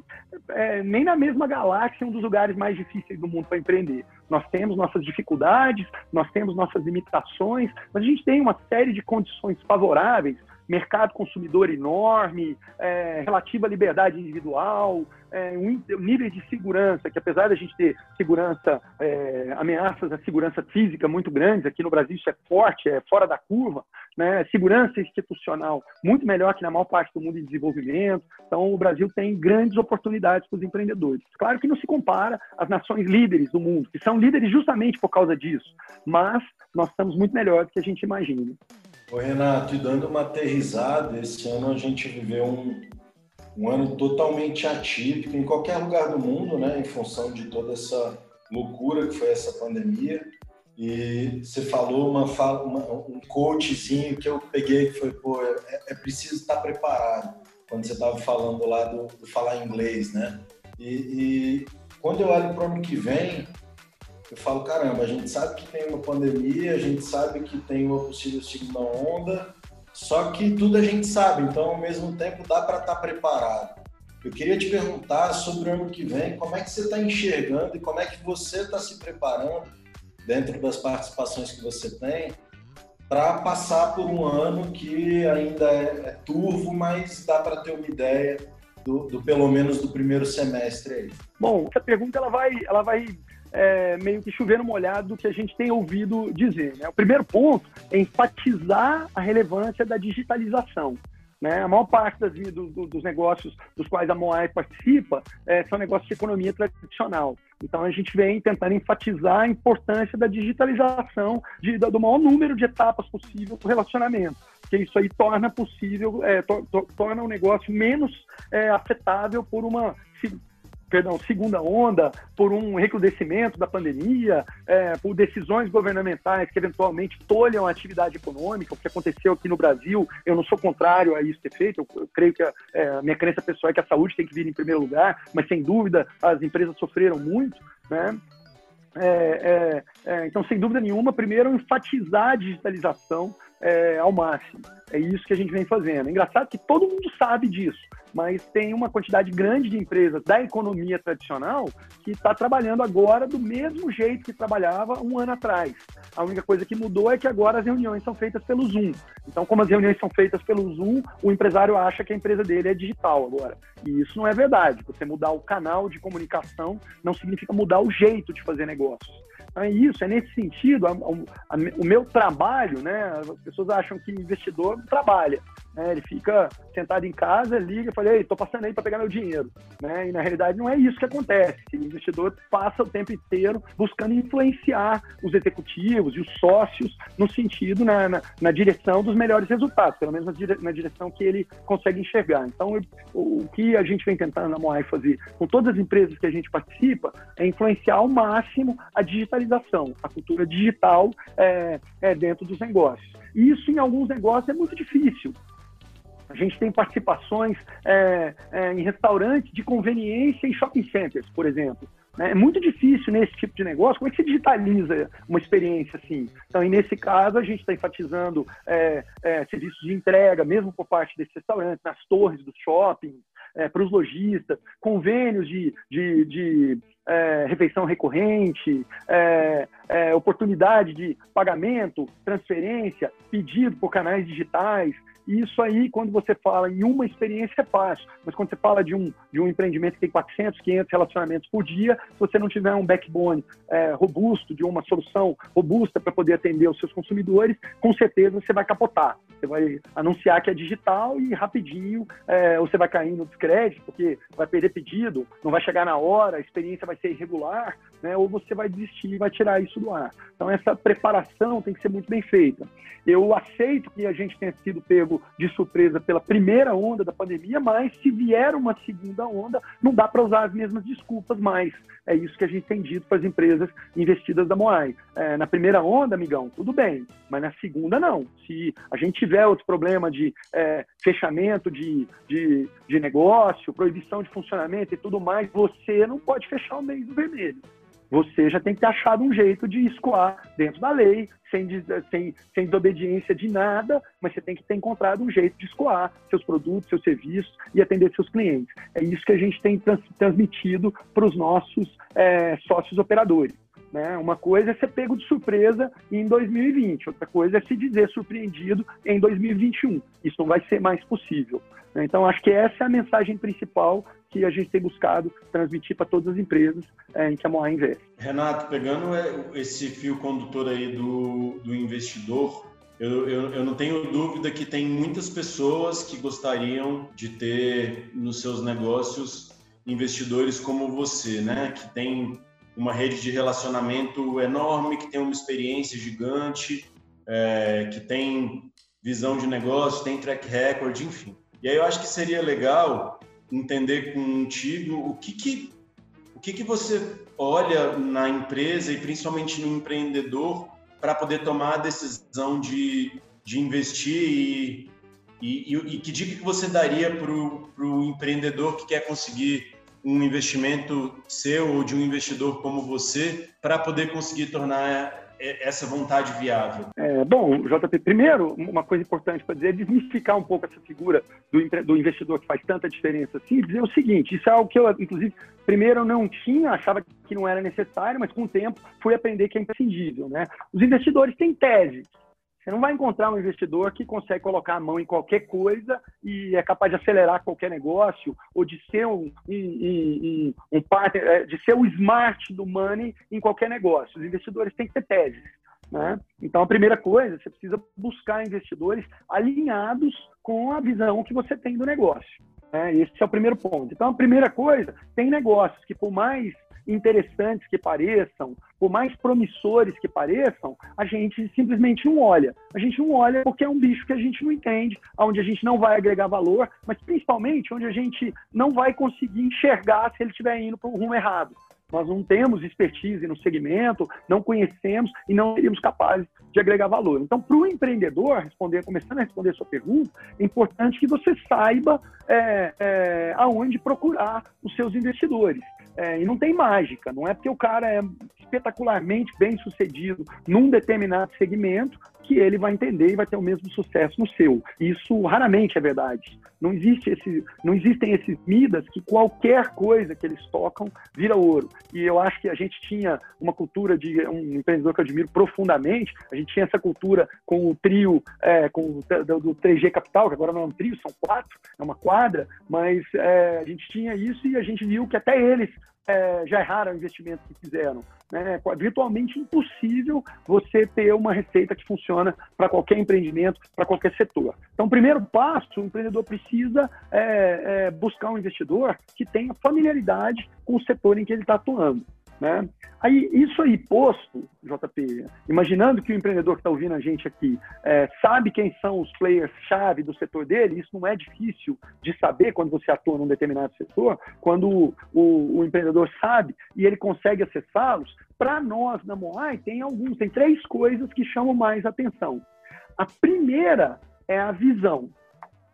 é, nem na mesma galáxia um dos lugares mais difíceis do mundo para empreender. Nós temos nossas dificuldades, nós temos nossas limitações, mas a gente tem uma série de condições favoráveis mercado consumidor enorme, é, relativa liberdade individual, é, um nível de segurança, que apesar da gente ter segurança, é, ameaças à segurança física muito grandes, aqui no Brasil isso é forte, é fora da curva, né? segurança institucional muito melhor que na maior parte do mundo em desenvolvimento. Então, o Brasil tem grandes oportunidades para os empreendedores. Claro que não se compara às nações líderes do mundo, que são líderes justamente por causa disso, mas nós estamos muito melhor do que a gente imagina. Ô Renato, e dando uma aterrizada, esse ano a gente viveu um, um ano totalmente atípico em qualquer lugar do mundo, né, em função de toda essa loucura que foi essa pandemia. E você falou uma, uma um coachzinho que eu peguei que foi, pô, é, é preciso estar preparado, quando você estava falando lá do, do, falar inglês, né? E, e quando eu olho para o ano que vem, eu falo, caramba, a gente sabe que tem uma pandemia, a gente sabe que tem uma possível segunda onda, só que tudo a gente sabe, então ao mesmo tempo dá para estar tá preparado. Eu queria te perguntar sobre o ano que vem, como é que você está enxergando e como é que você está se preparando dentro das participações que você tem, para passar por um ano que ainda é, é turvo, mas dá para ter uma ideia do, do, pelo menos do primeiro semestre aí? Bom, essa pergunta ela vai, ela vai é, meio que chover no molhado do que a gente tem ouvido dizer. Né? O primeiro ponto é enfatizar a relevância da digitalização. Né? A maior parte das, do, do, dos negócios dos quais a Moai participa é, são negócios de economia tradicional. Então, a gente vem tentando enfatizar a importância da digitalização de, do maior número de etapas possível do relacionamento, porque isso aí torna possível, é, to, to, torna o negócio menos é, afetável por uma perdão, segunda onda, por um recrudescimento da pandemia, é, por decisões governamentais que eventualmente tolham a atividade econômica, o que aconteceu aqui no Brasil. Eu não sou contrário a isso ter feito, eu, eu creio que a, é, minha crença pessoal é que a saúde tem que vir em primeiro lugar, mas sem dúvida as empresas sofreram muito, né? É, é, é, então, sem dúvida nenhuma, primeiro enfatizar a digitalização é, ao máximo. É isso que a gente vem fazendo. É engraçado que todo mundo sabe disso, mas tem uma quantidade grande de empresas da economia tradicional que está trabalhando agora do mesmo jeito que trabalhava um ano atrás. A única coisa que mudou é que agora as reuniões são feitas pelo Zoom. Então, como as reuniões são feitas pelo Zoom, o empresário acha que a empresa dele é digital agora. E isso não é verdade. Você mudar o canal de comunicação não significa mudar o jeito de fazer negócios. É isso, é nesse sentido, a, a, o meu trabalho, né? As pessoas acham que investidor trabalha. Né? Ele fica sentado em casa, liga e fala, ei, tô passando aí para pegar meu dinheiro. Né? E na realidade não é isso que acontece. O investidor passa o tempo inteiro buscando influenciar os executivos e os sócios no sentido, na, na, na direção dos melhores resultados, pelo menos na, dire, na direção que ele consegue enxergar. Então, o, o, que a gente vem tentando na Moai fazer com todas as empresas que a gente participa é influenciar ao máximo a digitalização, a cultura digital é, é dentro dos negócios. Isso em alguns negócios é muito difícil. A gente tem participações é, é, em restaurantes de conveniência e shopping centers, por exemplo. Né? É muito difícil nesse tipo de negócio. Como é que se digitaliza uma experiência assim? Então, e nesse caso, a gente está enfatizando é, é, serviços de entrega, mesmo por parte desses restaurantes, nas torres dos shoppings, é, para os lojistas, convênios de, de, de é, refeição recorrente, é, é, oportunidade de pagamento, transferência, pedido por canais digitais. E isso aí, quando você fala em uma experiência, é fácil. Mas quando você fala de um, de um empreendimento que tem 400, 500 relacionamentos por dia, se você não tiver um backbone é, robusto, de uma solução robusta para poder atender os seus consumidores, com certeza você vai capotar. Você vai anunciar que é digital e rapidinho é, você vai cair no descrédito, porque vai perder pedido, não vai chegar na hora, a experiência vai ser irregular, né, ou você vai desistir e vai tirar isso do ar. Então, essa preparação tem que ser muito bem feita. Eu aceito que a gente tenha sido pego de surpresa pela primeira onda da pandemia, mas se vier uma segunda onda, não dá para usar as mesmas desculpas mais. É isso que a gente tem dito para as empresas investidas da Moai. É, na primeira onda, amigão, tudo bem, mas na segunda, não. Se a gente tiver outro problema de é, fechamento de, de, de negócio, proibição de funcionamento e tudo mais, você não pode fechar o mês do vermelho você já tem que ter achado um jeito de escoar dentro da lei, sem, sem, sem desobediência de nada, mas você tem que ter encontrado um jeito de escoar seus produtos, seus serviços e atender seus clientes. É isso que a gente tem trans, transmitido para os nossos é, sócios operadores. Né? Uma coisa é ser pego de surpresa em 2020, outra coisa é se dizer surpreendido em 2021. Isso não vai ser mais possível. Né? Então, acho que essa é a mensagem principal que a gente tem buscado transmitir para todas as empresas é, em que a Moa investe. Renato, pegando é, esse fio condutor aí do, do investidor, eu, eu, eu, não tenho dúvida que tem muitas pessoas que gostariam de ter nos seus negócios investidores como você, né? Que tem uma rede de relacionamento enorme, que tem uma experiência gigante, é, que tem visão de negócio, tem track record, enfim. E aí eu acho que seria legal entender contigo o que que, o que, que você olha na empresa e principalmente no empreendedor para poder tomar a decisão de, de investir e, e, e, e que dica que você daria para o empreendedor que quer conseguir um investimento seu ou de um investidor como você para poder conseguir tornar essa vontade viável? É, bom, JP, primeiro, uma coisa importante para dizer é desmistificar um pouco essa figura do, do, investidor que faz tanta diferença assim, dizer o seguinte, isso é algo que eu, inclusive, primeiro eu não tinha, achava que não era necessário, mas com o tempo fui aprender que é imprescindível, né? Os investidores têm tese, você não vai encontrar um investidor que consegue colocar a mão em qualquer coisa e é capaz de acelerar qualquer negócio ou de ser um, um, um, um partner, é, de ser o smart do money em qualquer negócio. Os investidores têm que ter teses. Né? Então, a primeira coisa, você precisa buscar investidores alinhados com a visão que você tem do negócio. Né? Esse é o primeiro ponto. Então, a primeira coisa, tem negócios que, por mais interessantes que pareçam, por mais promissores que pareçam, a gente simplesmente não olha. A gente não olha porque é um bicho que a gente não entende, onde a gente não vai agregar valor, mas principalmente onde a gente não vai conseguir enxergar se ele estiver indo para o rumo errado. Nós não temos expertise no segmento, não conhecemos e não seríamos capazes de agregar valor. Então, para o empreendedor, responder, começando a responder a sua pergunta, é importante que você saiba é, é, aonde procurar os seus investidores. É, e não tem mágica, não é porque o cara é espetacularmente bem sucedido num determinado segmento que ele vai entender e vai ter o mesmo sucesso no seu. Isso raramente é verdade. Não, existe esse, não existem esses Midas que qualquer coisa que eles tocam vira ouro. E eu acho que a gente tinha uma cultura de um empreendedor que eu admiro profundamente, a gente tinha essa cultura com o trio, é, com o, do, do 3G Capital, que agora não é um trio, são quatro, é uma quadra, mas é, a gente tinha isso e a gente viu que até eles é, já erraram o investimento que fizeram. Né? É virtualmente impossível você ter uma receita que funciona para qualquer empreendimento, para qualquer setor. Então, o primeiro passo, o empreendedor precisa é, é, buscar um investidor que tenha familiaridade com o setor em que ele está atuando. Né? Aí, isso aí posto, JP, imaginando que o empreendedor que está ouvindo a gente aqui é, sabe quem são os players-chave do setor dele, isso não é difícil de saber quando você atua num determinado setor, quando o, o, o empreendedor sabe e ele consegue acessá-los, para nós na Moai tem alguns, tem três coisas que chamam mais atenção. A primeira é a visão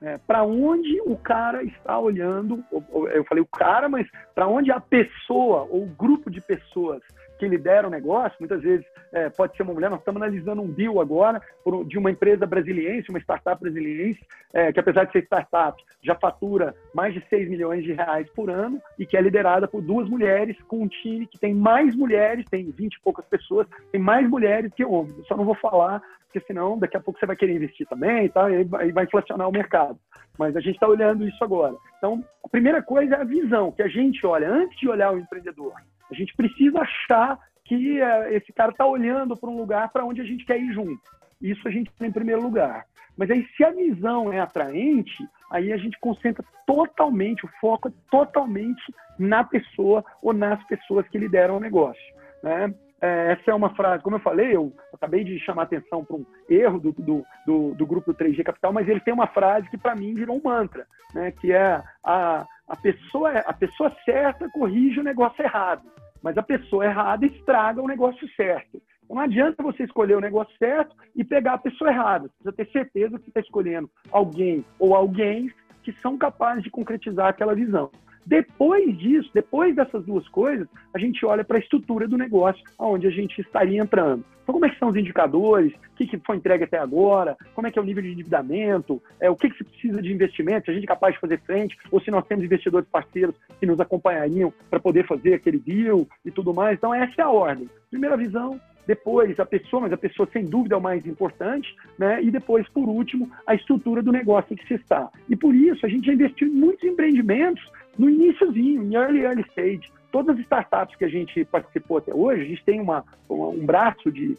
é, para onde o cara está olhando, eu falei o cara, mas para onde a pessoa ou o grupo de pessoas que lidera o negócio, muitas vezes é, pode ser uma mulher, nós estamos analisando um deal agora por, de uma empresa brasiliense, uma startup brasiliense, é, que apesar de ser startup, já fatura mais de 6 milhões de reais por ano e que é liderada por duas mulheres, com um time que tem mais mulheres, tem 20 e poucas pessoas, tem mais mulheres que homens. Eu só não vou falar porque senão daqui a pouco você vai querer investir também tal, e aí vai inflacionar o mercado. Mas a gente está olhando isso agora. Então, a primeira coisa é a visão, que a gente olha, antes de olhar o empreendedor, a gente precisa achar que uh, esse cara está olhando para um lugar para onde a gente quer ir junto. Isso a gente tem em primeiro lugar. Mas aí, se a visão é atraente, aí a gente concentra totalmente, o foco é totalmente na pessoa ou nas pessoas que lideram o negócio. Né? É, essa é uma frase, como eu falei, eu acabei de chamar atenção para um erro do, do, do, do, grupo 3G Capital, mas ele tem uma frase que para mim virou um mantra, né, que é a, a, pessoa, a pessoa certa corrige o negócio errado, mas a pessoa errada estraga o negócio certo. Então, não adianta você escolher o negócio certo e pegar a pessoa errada. Você precisa ter certeza que está escolhendo alguém ou alguém que são capazes de concretizar aquela visão. Depois disso, depois dessas duas coisas, a gente olha para a estrutura do negócio, aonde a gente estaria entrando. Então, como é que são os indicadores? O que, que foi entregue até agora? Como é que é o nível de endividamento? É, o que, que se precisa de investimento? Se a gente é capaz de fazer frente? Ou se nós temos investidores parceiros que nos acompanhariam para poder fazer aquele deal e tudo mais? Então, essa é a ordem. Primeira visão, depois a pessoa, mas a pessoa sem dúvida é o mais importante, né? E depois, por último, a estrutura do negócio em que se está. E por isso a gente já investiu em muitos empreendimentos no iníciozinho, em early, early stage. Todas as startups que a gente participou até hoje, a gente tem uma, um braço de,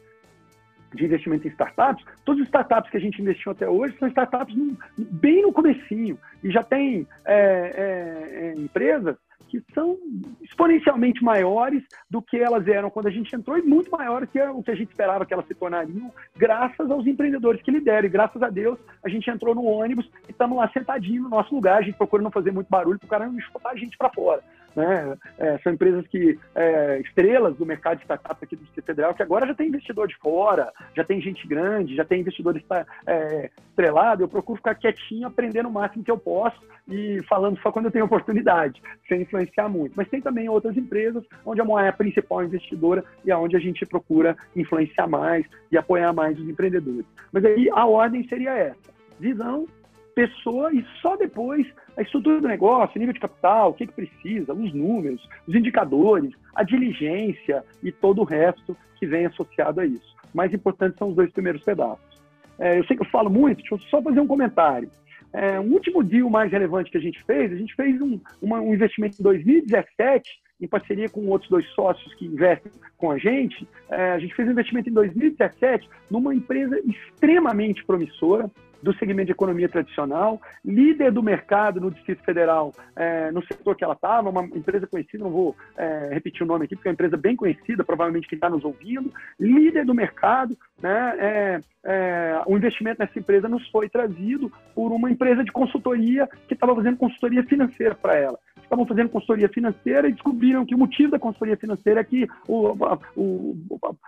de investimento em startups, todas as startups que a gente investiu até hoje são startups bem no comecinho e já tem é, é, é, empresas que são exponencialmente maiores do que elas eram quando a gente entrou e muito maiores que o que a gente esperava que elas se tornariam, graças aos empreendedores que lideram. E graças a Deus a gente entrou no ônibus e estamos lá sentadinho no nosso lugar. A gente procura não fazer muito barulho para o cara não chutar a gente para fora. Né? É, são empresas que é, estrelas do mercado de startups aqui do Distrito Federal, que agora já tem investidor de fora, já tem gente grande, já tem investidor é, estrelado. Eu procuro ficar quietinho, aprendendo o máximo que eu posso e falando só quando eu tenho oportunidade, sem influenciar muito. Mas tem também outras empresas onde a Moa é a principal investidora e aonde a gente procura influenciar mais e apoiar mais os empreendedores. Mas aí a ordem seria essa: visão, pessoa e só depois a estrutura do negócio, nível de capital, o que, que precisa, os números, os indicadores, a diligência e todo o resto que vem associado a isso. Mais importante são os dois primeiros pedaços. É, eu sei que eu falo muito, deixa eu só fazer um comentário. É, um último deal mais relevante que a gente fez, a gente fez um, uma, um investimento em 2017, em parceria com outros dois sócios que investem com a gente. É, a gente fez um investimento em 2017 numa empresa extremamente promissora, do segmento de economia tradicional, líder do mercado no Distrito Federal, é, no setor que ela estava, uma empresa conhecida, não vou é, repetir o nome aqui, porque é uma empresa bem conhecida, provavelmente quem está nos ouvindo, líder do mercado, né, é, é, o investimento nessa empresa nos foi trazido por uma empresa de consultoria que estava fazendo consultoria financeira para ela estavam fazendo consultoria financeira e descobriram que o motivo da consultoria financeira é que o, a, o,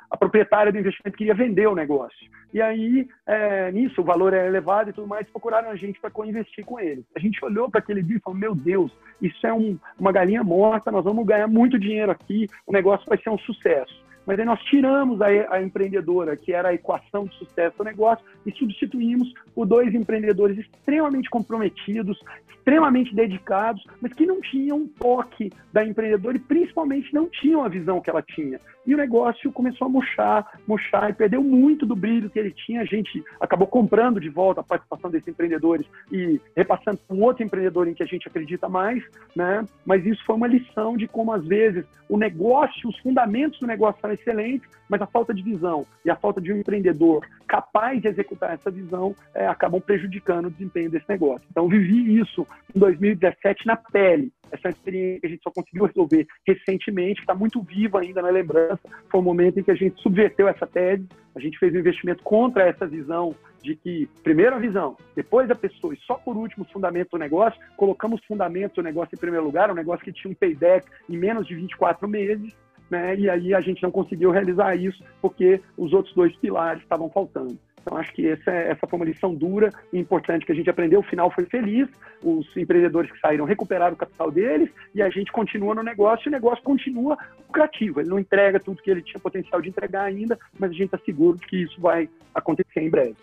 a proprietária do investimento queria vender o negócio. E aí, é, nisso, o valor é elevado e tudo mais, procuraram a gente para co-investir com eles. A gente olhou para aquele dia e falou: Meu Deus, isso é um, uma galinha morta, nós vamos ganhar muito dinheiro aqui, o negócio vai ser um sucesso. Mas aí nós tiramos a, a, empreendedora, que era a equação de sucesso do negócio, e substituímos por dois empreendedores extremamente comprometidos, extremamente dedicados, mas que não tinham um toque da empreendedora e principalmente não tinham a visão que ela tinha. E o negócio começou a murchar, murchar e perdeu muito do brilho que ele tinha. A gente acabou comprando de volta a participação desses empreendedores e repassando para um outro empreendedor em que a gente acredita mais, né? Mas isso foi uma lição de como às vezes o negócio, os fundamentos do negócio são excelentes, mas a falta de visão e a falta de um empreendedor capaz de executar essa visão é, acabam prejudicando o desempenho desse negócio. Então, vivi isso em 2017 na pele. Essa experiência que a gente só conseguiu resolver recentemente, está muito viva ainda na lembrança. Foi um momento em que a gente subverteu essa tese, a gente fez um investimento contra essa visão de que, primeiro a visão, depois a pessoa e só por último o fundamento do negócio, colocamos o fundamento do negócio em primeiro lugar, um negócio que tinha um payback em menos de 24 meses, né? E aí a gente não conseguiu realizar isso porque os outros dois pilares estavam faltando. Então, acho que essa, essa foi uma lição dura e importante que a gente aprendeu. O final foi feliz, os empreendedores que saíram recuperaram o capital deles e a gente continua no negócio e o negócio continua lucrativo. Ele não entrega tudo que ele tinha potencial de entregar ainda, mas a gente está seguro de que isso vai acontecer em breve.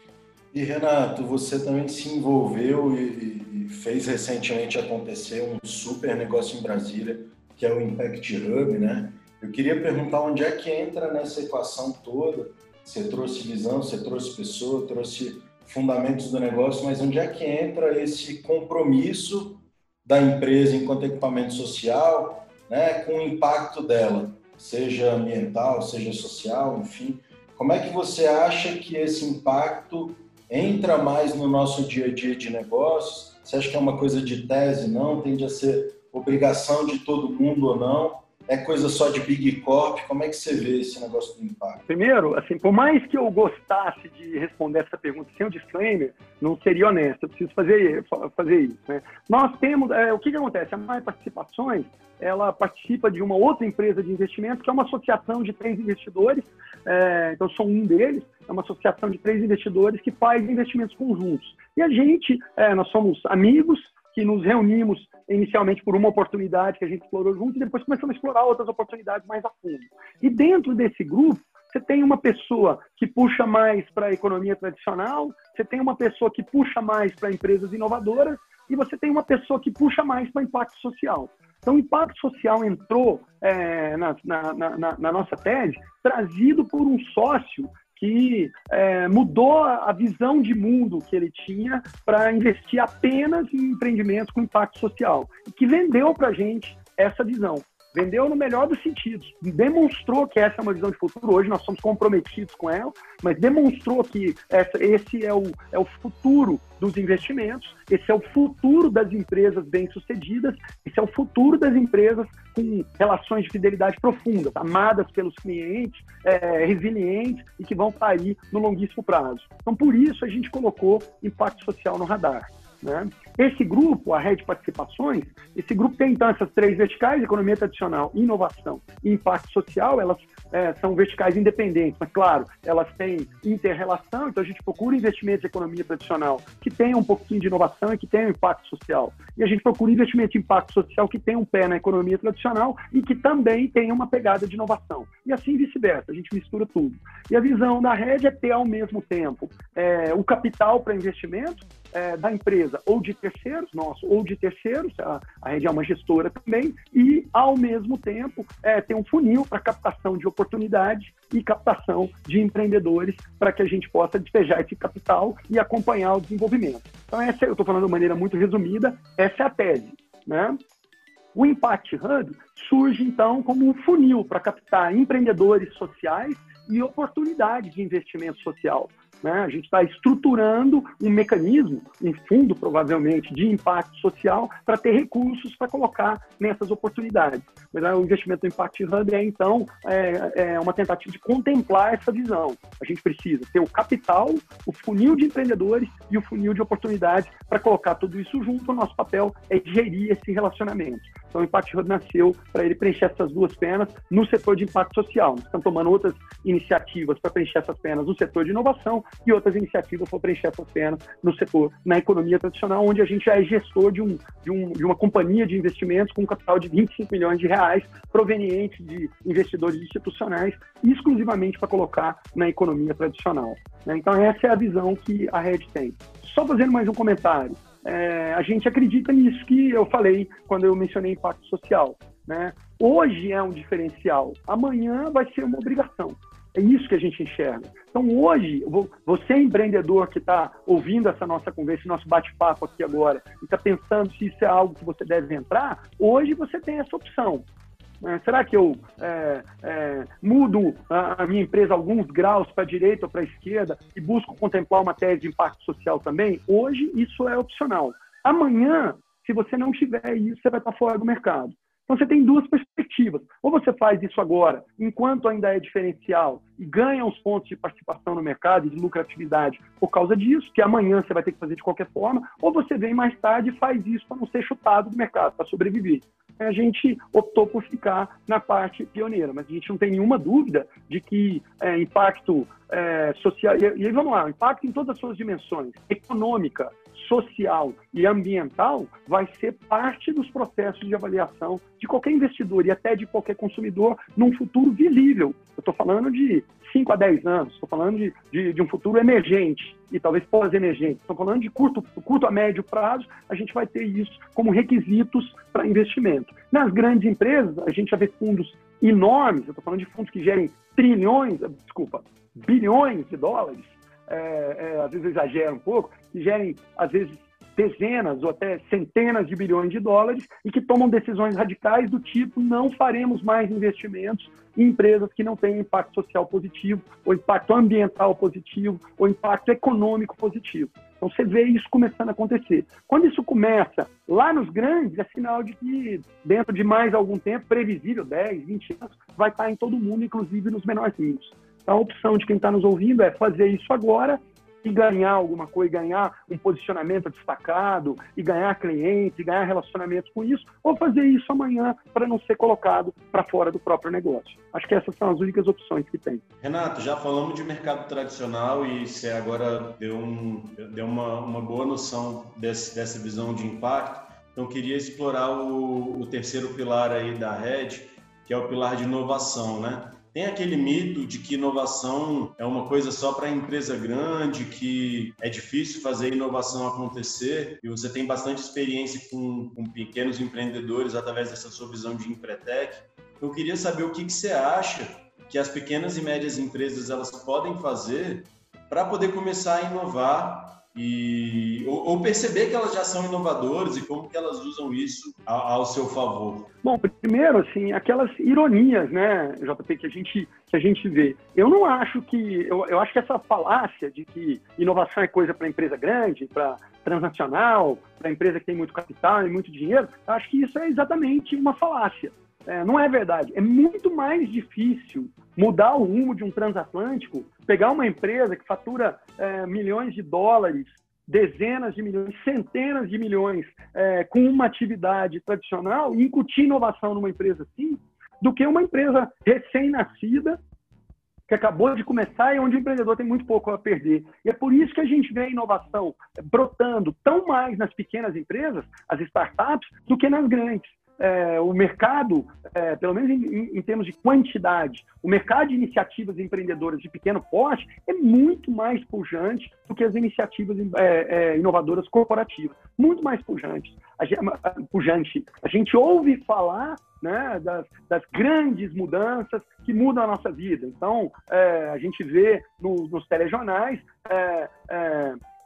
E Renato, você também se envolveu e, e fez recentemente acontecer um super negócio em Brasília, que é o Impact Hub, né? Eu queria perguntar onde é que entra nessa equação toda. Você trouxe visão, você trouxe pessoa, trouxe fundamentos do negócio, mas onde é que entra esse compromisso da empresa enquanto equipamento social, né, com o impacto dela, seja ambiental, seja social, enfim. Como é que você acha que esse impacto entra mais no nosso dia a dia de negócios? Você acha que é uma coisa de tese, não? Tende a ser obrigação de todo mundo ou não? É coisa só de Big Corp? Como é que você vê esse negócio do impacto? Primeiro, assim, por mais que eu gostasse de responder essa pergunta sem o disclaimer, não seria honesto. Eu preciso fazer, fazer isso. Né? Nós temos, é, o que, que acontece? A Mais Participações, ela participa de uma outra empresa de investimento, que é uma associação de três investidores. É, então, sou um deles. É uma associação de três investidores que faz investimentos conjuntos. E a gente, é, nós somos amigos, que nos reunimos inicialmente por uma oportunidade que a gente explorou junto e depois começamos a explorar outras oportunidades mais a fundo. E dentro desse grupo, você tem uma pessoa que puxa mais para a economia tradicional, você tem uma pessoa que puxa mais para empresas inovadoras e você tem uma pessoa que puxa mais para impacto social. Então, o impacto social entrou é, na, na, na, na, nossa tese trazido por um sócio que é, mudou a visão de mundo que ele tinha para investir apenas em empreendimentos com impacto social e que vendeu para a gente essa visão vendeu no melhor dos sentidos, demonstrou que essa é uma visão de futuro. Hoje nós somos comprometidos com ela, mas demonstrou que essa, esse é o, é o futuro dos investimentos, esse é o futuro das empresas bem-sucedidas, esse é o futuro das empresas com relações de fidelidade profundas, amadas pelos clientes, é, resilientes e que vão sair no longuíssimo prazo. Então, por isso, a gente colocou impacto social no radar. Né? Esse grupo, a Rede Participações, esse grupo tem então essas três verticais, economia tradicional, inovação e impacto social, elas é, são verticais independentes, mas claro, elas têm inter-relação, então a gente procura investimentos em economia tradicional que tenham um pouquinho de inovação e que tenham impacto social. E a gente procura investimento em impacto social que tenha um pé na economia tradicional e que também tenha uma pegada de inovação. E assim vice-versa, a gente mistura tudo. E a visão da rede é ter ao mesmo tempo é, o capital para investimento, é, da empresa ou de terceiros, nosso, ou de terceiros, a, a rede é uma gestora também, e, ao mesmo tempo, é, tem um funil para captação de oportunidades e captação de empreendedores para que a gente possa despejar esse capital e acompanhar o desenvolvimento. Então, essa, eu estou falando de maneira muito resumida, essa é a tese. Né? O Impact Hub surge, então, como um funil para captar empreendedores sociais e oportunidades de investimento social. Né? A gente está estruturando um mecanismo, um fundo provavelmente de impacto social para ter recursos para colocar nessas oportunidades. Mas o investimento do Impact Hub é então é, é uma tentativa de contemplar essa visão. A gente precisa ter o capital, o funil de empreendedores e o funil de oportunidades para colocar tudo isso junto. O nosso papel é gerir esse relacionamento. Então, o Impact Hub nasceu para ele preencher essas duas pernas no setor de impacto social. Nós estamos tomando outras iniciativas para preencher essas pernas no setor de inovação e outras iniciativas para preencher essas pernas no setor, na economia tradicional, onde a gente já é gestor de, um, de, um, de uma companhia de investimentos com um capital de 25 milhões de reais, proveniente de investidores institucionais, exclusivamente para colocar na economia tradicional. Né? Então, essa é a visão que a Red tem. Só fazendo mais um comentário é, a gente acredita nisso que eu falei quando eu mencionei impacto social. Né? Hoje é um diferencial, amanhã vai ser uma obrigação. É isso que a gente enxerga. Então, hoje, você empreendedor que está ouvindo essa nossa conversa, nosso bate-papo aqui agora, e está pensando se isso é algo que você deve entrar, hoje você tem essa opção. É, será que eu é, é, mudo a, minha empresa alguns graus para a direita ou para a esquerda e busco contemplar uma tese de impacto social também? Hoje, isso é opcional. Amanhã, se você não tiver isso, você vai estar fora do mercado. Então, você tem duas perspectivas. Ou você faz isso agora, enquanto ainda é diferencial, e ganha os pontos de participação no mercado e de lucratividade por causa disso, que amanhã você vai ter que fazer de qualquer forma, ou você vem mais tarde e faz isso para não ser chutado do mercado, para sobreviver a gente optou por ficar na parte pioneira, mas a gente não tem nenhuma dúvida de que é, impacto é, social, e, e aí vamos lá, impacto em todas as suas dimensões, econômica, social e ambiental, vai ser parte dos processos de avaliação de qualquer investidor e até de qualquer consumidor num futuro visível. Eu estou falando de 5 a 10 anos, estou falando de, de, de, um futuro emergente e talvez pós-emergente, estou falando de curto, curto a médio prazo, a gente vai ter isso como requisitos para investimento. Nas grandes empresas, a gente já vê fundos enormes, eu estou falando de fundos que gerem trilhões, desculpa, bilhões de dólares, é, é, às vezes exagero um pouco, que gerem, às vezes, dezenas ou até centenas de bilhões de dólares e que tomam decisões radicais do tipo não faremos mais investimentos em empresas que não têm impacto social positivo, ou impacto ambiental positivo, ou impacto econômico positivo. Então você vê isso começando a acontecer. Quando isso começa lá nos grandes, é sinal de que dentro de mais algum tempo, previsível, 10, 20 anos, vai estar em todo mundo, inclusive nos menorzinhos. Então, a opção de quem está nos ouvindo é fazer isso agora e ganhar alguma coisa, ganhar um posicionamento destacado, e ganhar clientes, e ganhar relacionamentos com isso, ou fazer isso amanhã para não ser colocado para fora do próprio negócio. Acho que essas são as únicas opções que tem. Renato, já falamos de mercado tradicional e você agora deu, um, deu uma, uma boa noção desse, dessa visão de impacto. Então, queria explorar o, o terceiro pilar aí da Red, que é o pilar de inovação, né? Tem aquele mito de que inovação é uma coisa só para empresa grande, que é difícil fazer inovação acontecer, e você tem bastante experiência com, com pequenos empreendedores através dessa sua visão de Empretec. Eu queria saber o que, que você acha que as pequenas e médias empresas elas podem fazer para poder começar a inovar e ou, ou, perceber que elas já são inovadoras e como que elas usam isso ao, ao, seu favor? Bom, primeiro, assim, aquelas ironias, né, JP, que a gente que a gente vê. Eu não acho que eu, eu acho que essa falácia de que inovação é coisa para empresa grande, para transnacional, para empresa que tem muito capital e muito dinheiro, acho que isso é exatamente uma falácia. É, não é verdade. É muito mais difícil mudar o rumo de um transatlântico, pegar uma empresa que fatura é, milhões de dólares dezenas de milhões, centenas de milhões é, com uma atividade tradicional e incutir inovação numa empresa assim, do que uma empresa recém-nascida que acabou de começar e onde o empreendedor tem muito pouco a perder. E é por isso que a gente vê a inovação brotando tão mais nas pequenas empresas, as startups, do que nas grandes é, o mercado, é, pelo menos em, em, termos de quantidade, o mercado de iniciativas empreendedoras de pequeno porte é muito mais pujante do que as iniciativas é, é inovadoras corporativas. Muito mais pujante. A gente, pujante. A gente ouve falar né, das, das, grandes mudanças que mudam a nossa vida. Então, é, a gente vê no, nos telejornais é,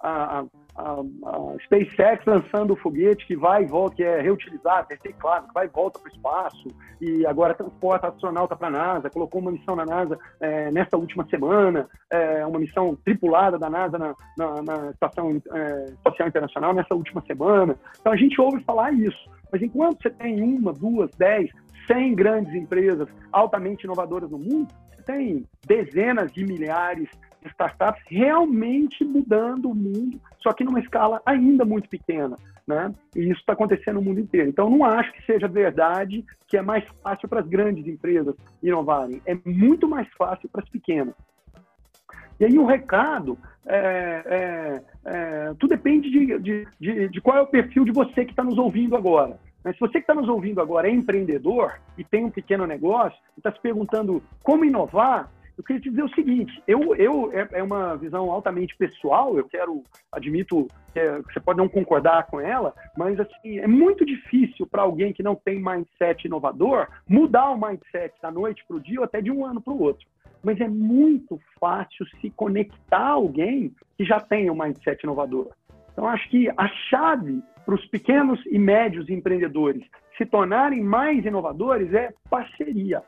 a, a, a, SpaceX lançando o foguete que vai e volta, que é reutilizado, reciclado, que vai e volta para o espaço, e agora transporta astronauta para a NASA, colocou uma missão na NASA é, nessa última semana, é, uma missão tripulada da NASA na, na, na Estação é, Espacial Internacional nessa última semana. Então a gente ouve falar isso. Mas enquanto você tem uma, duas, dez, cem grandes empresas altamente inovadoras no mundo, tem dezenas de milhares startups realmente mudando o mundo, só que numa escala ainda muito pequena. Né? E isso está acontecendo no mundo inteiro. Então, não acho que seja verdade que é mais fácil para as grandes empresas inovarem. É muito mais fácil para as pequenas. E aí o recado, é, é, é, tudo depende de, de, de, de, qual é o perfil de você que está nos ouvindo agora. Mas se você que está nos ouvindo agora é empreendedor e tem um pequeno negócio, e está se perguntando como inovar, eu queria te dizer o seguinte: eu, eu é, é uma visão altamente pessoal. Eu quero, admito que, é, você pode não concordar com ela, mas assim é muito difícil para alguém que não tem mindset inovador mudar o mindset da noite para o dia ou até de um ano para o outro. Mas é muito fácil se conectar a alguém que já tem um mindset inovador. Então, acho que a chave para os pequenos e médios empreendedores se tornarem mais inovadores é parceria.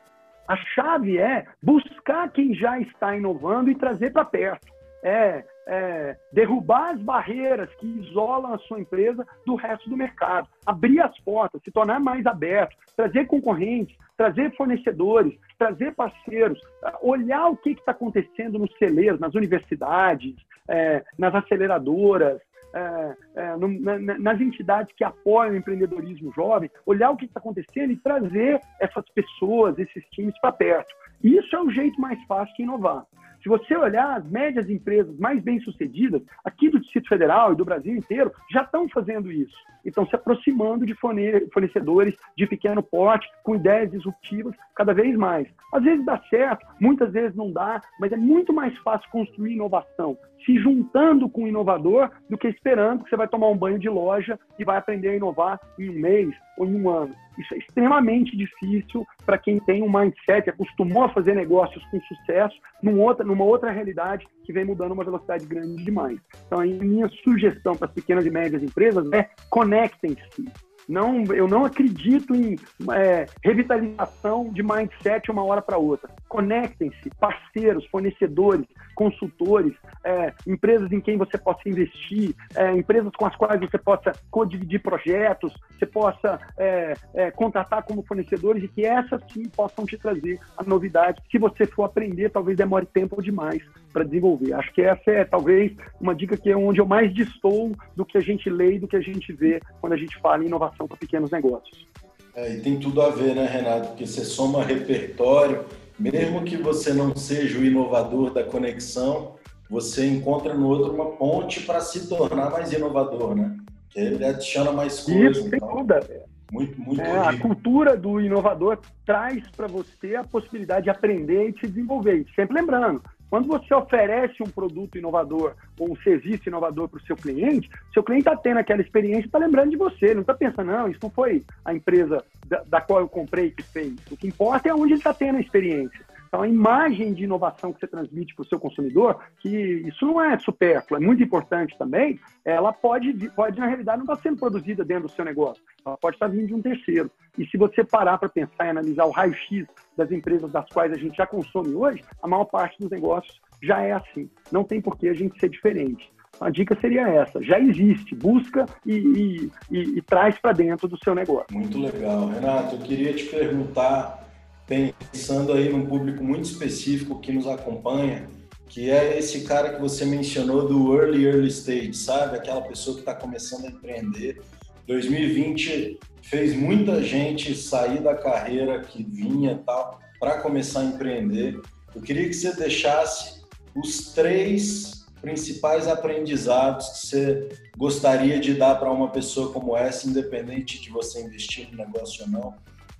A chave é buscar quem já está inovando e trazer para perto. É, é, derrubar as barreiras que isolam a sua empresa do resto do mercado, abrir as portas, se tornar mais aberto, trazer concorrentes, trazer fornecedores, trazer parceiros, olhar o que está acontecendo nos celeiros, nas universidades, é, nas aceleradoras, é, é, no, na, nas entidades que apoiam o empreendedorismo jovem, olhar o que está acontecendo e trazer essas pessoas, esses times para perto. Isso é o jeito mais fácil de inovar. Se você olhar as médias empresas mais bem-sucedidas, aqui do Distrito Federal e do Brasil inteiro, já estão fazendo isso. Estão se aproximando de fornecedores de pequeno porte, com ideias disruptivas cada vez mais. Às vezes dá certo, muitas vezes não dá, mas é muito mais fácil construir inovação se juntando com o inovador do que esperando que você vai tomar um banho de loja e vai aprender a inovar em um mês ou em um ano. Isso é extremamente difícil para quem tem um mindset, acostumou a fazer negócios com sucesso numa outra, numa outra realidade que vem mudando uma velocidade grande demais. Então, a minha sugestão para as pequenas e médias empresas é conectem-se não, eu não acredito em é, revitalização de mindset uma hora para outra. Conectem-se, parceiros, fornecedores, consultores, é, empresas em quem você possa investir, é, empresas com as quais você possa co-dividir projetos, você possa é, é, contratar como fornecedores e que essas sim possam te trazer a novidade. Se você for aprender, talvez demore tempo demais para desenvolver. Acho que essa é talvez uma dica que é onde eu mais distou do que a gente lê e do que a gente vê quando a gente fala em inovação para pequenos negócios. É, e tem tudo a ver, né, Renato? Porque você soma repertório, mesmo que você não seja o inovador da conexão, você encontra no outro uma ponte para se tornar mais inovador, né? Que ele adiciona mais coisas. Isso, sem então. dúvida. Muito, muito é, A cultura do inovador traz para você a possibilidade de aprender e se desenvolver. sempre lembrando, quando você oferece um produto inovador ou um serviço inovador para o seu cliente, seu cliente está tendo aquela experiência, está lembrando de você, não está pensando, não, isso não foi a empresa da, da qual eu comprei que fez. O que importa é onde ele está tendo a experiência. Então, a imagem de inovação que você transmite para o seu consumidor, que isso não é supérfluo, é muito importante também, ela pode, pode na realidade, não estar tá sendo produzida dentro do seu negócio, ela pode estar tá vindo de um terceiro. E se você parar para pensar e analisar o raio-x das empresas das quais a gente já consome hoje, a maior parte dos negócios já é assim. Não tem por que a gente ser diferente. A dica seria essa: já existe, busca e, e, e, e traz para dentro do seu negócio. Muito legal. Renato, eu queria te perguntar pensando aí num público muito específico que nos acompanha, que é esse cara que você mencionou do early, early stage, sabe? Aquela pessoa que está começando a empreender. 2020 fez muita gente sair da carreira que vinha tal para começar a empreender. Eu queria que você deixasse os três principais aprendizados que você gostaria de dar para uma pessoa como essa, independente de você investir no negócio ou não.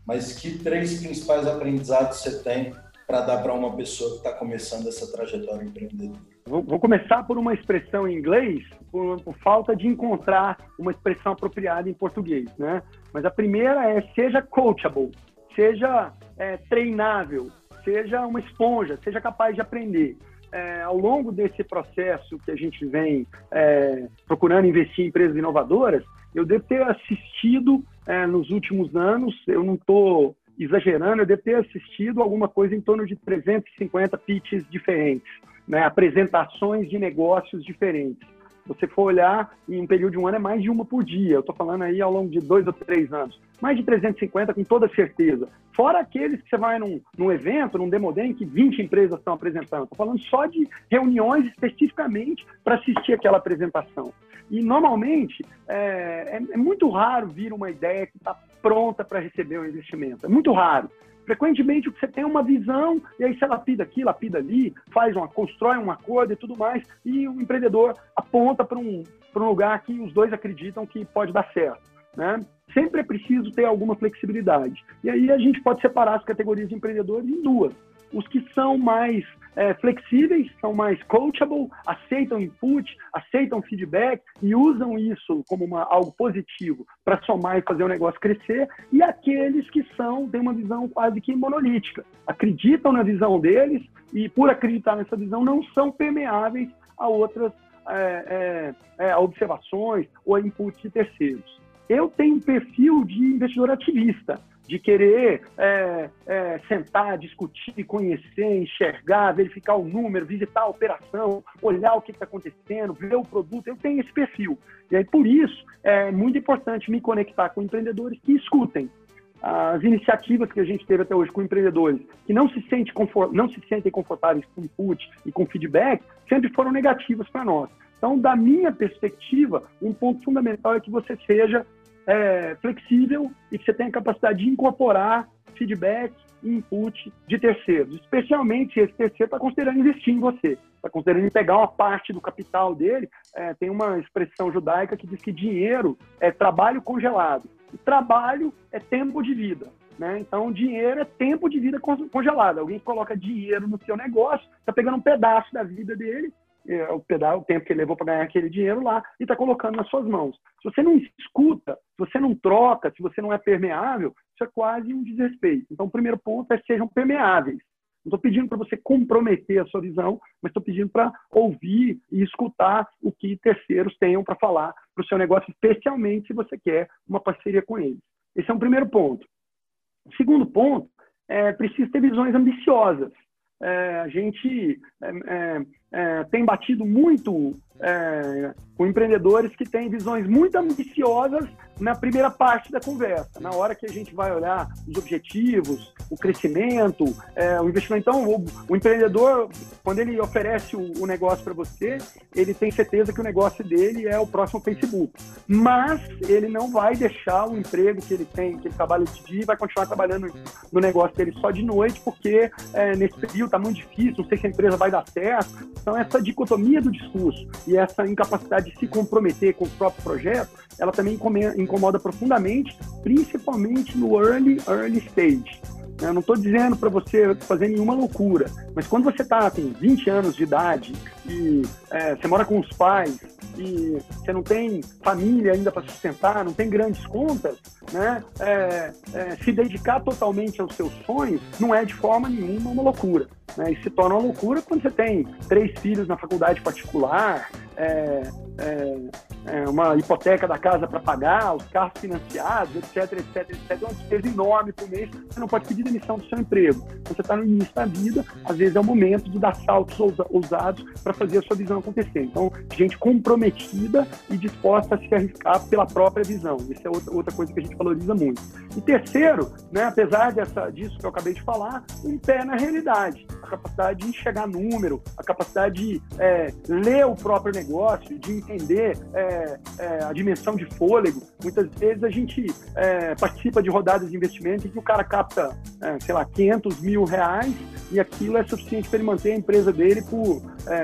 Mas que três principais aprendizados você tem para dar para uma pessoa que está começando essa trajetória empreendedora? Vou, começar por uma expressão em inglês, por, por, falta de encontrar uma expressão apropriada em português, né? Mas a primeira é seja coachable, seja é, treinável, seja uma esponja, seja capaz de aprender. É, ao longo desse processo que a gente vem é, procurando investir em empresas inovadoras, eu devo ter assistido é, nos últimos anos, eu não estou exagerando, eu devo ter assistido alguma coisa em torno de 350 pitches diferentes, né? apresentações de negócios diferentes. Você for olhar, em um período de um ano é mais de uma por dia. Eu estou falando aí ao longo de dois ou três anos. Mais de 350 com toda certeza. Fora aqueles que você vai num, num evento, num Demo Day, que 20 empresas estão apresentando. Estou falando só de reuniões especificamente para assistir aquela apresentação. E normalmente é, é, é muito raro vir uma ideia que está pronta para receber um investimento. É muito raro. Frequentemente, você tem uma visão, e aí você lapida aqui, lapida ali, faz uma, constrói um acordo e tudo mais, e o empreendedor aponta para um, um lugar que os dois acreditam que pode dar certo. Né? Sempre é preciso ter alguma flexibilidade. E aí a gente pode separar as categorias de empreendedores em duas. Os que são mais é, flexíveis, são mais coachable, aceitam input, aceitam feedback e usam isso como uma, algo positivo para somar e fazer o negócio crescer, e aqueles que são têm uma visão quase que monolítica, acreditam na visão deles e por acreditar nessa visão não são permeáveis a outras é, é, é observações ou a inputs de terceiros. Eu tenho um perfil de investidor ativista de querer é, é, sentar, discutir, conhecer, enxergar, verificar o número, visitar a operação, olhar o que está acontecendo, ver o produto. Eu tenho esse perfil. E aí, por isso, é muito importante me conectar com empreendedores que escutem. As iniciativas que a gente teve até hoje com empreendedores que não se, sente confort, não se sentem confortáveis com input e com feedback sempre foram negativas para nós. Então, da minha perspectiva, um ponto fundamental é que você seja é, flexível e que você tenha capacidade de incorporar feedback e input de terceiros, especialmente se esse terceiro está considerando investir em você, está considerando pegar uma parte do capital dele. É, tem uma expressão judaica que diz que dinheiro é trabalho congelado. E trabalho é tempo de vida. Né? Então, dinheiro é tempo de vida congelado. Alguém coloca dinheiro no seu negócio, está pegando um pedaço da vida dele é, o pedal, o tempo que ele levou para ganhar aquele dinheiro lá e está colocando nas suas mãos. Se você não escuta, se você não troca, se você não é permeável, isso é quase um desrespeito. Então, o primeiro ponto é sejam permeáveis. Não estou pedindo para você comprometer a sua visão, mas estou pedindo para ouvir e escutar o que terceiros tenham para falar para o seu negócio, especialmente se você quer uma parceria com eles. Esse é um primeiro ponto. O segundo ponto é preciso ter visões ambiciosas. É, a gente é, é, tem batido muito é, com empreendedores que têm visões muito ambiciosas na primeira parte da conversa. Na hora que a gente vai olhar os objetivos, o crescimento, é, o investimento. Então, o, o, empreendedor, quando ele oferece o, o negócio para você, ele tem certeza que o negócio dele é o próximo Facebook. Mas ele não vai deixar o emprego que ele tem, que ele trabalha de dia, vai continuar trabalhando no negócio dele só de noite, porque é, nesse período está muito difícil, não sei se a empresa vai dar certo. Então, essa dicotomia do discurso e essa incapacidade de se comprometer com o próprio projeto, ela também incomoda profundamente, principalmente no early, early stage. Eu não estou dizendo para você fazer nenhuma loucura, mas quando você está com 20 anos de idade e é, você mora com os pais e você não tem família ainda para sustentar, não tem grandes contas, né? É, é, se dedicar totalmente aos seus sonhos não é de forma nenhuma uma loucura. Né? E se torna uma loucura quando você tem três filhos na faculdade particular, é, é, é, uma hipoteca da casa para pagar, os carros financiados, etc, etc, etc. Uma despesa enorme por mês, você não pode pedir demissão do seu emprego. Você está no início da vida, às vezes é o momento de dar saltos ousados para fazer a sua visão acontecer. Então, gente comprometida e disposta a se arriscar pela própria visão. Isso é outra, outra coisa que a gente valoriza muito. E terceiro, né, apesar dessa, disso que eu acabei de falar, um pé na realidade. a capacidade de enxergar número, a capacidade de é, ler o próprio negócio, de entender é, é, a dimensão de fôlego. Muitas vezes a gente é, participa de rodadas de investimento em que o cara capta, é, sei lá, 500 mil reais e aquilo é suficiente para ele manter a empresa dele por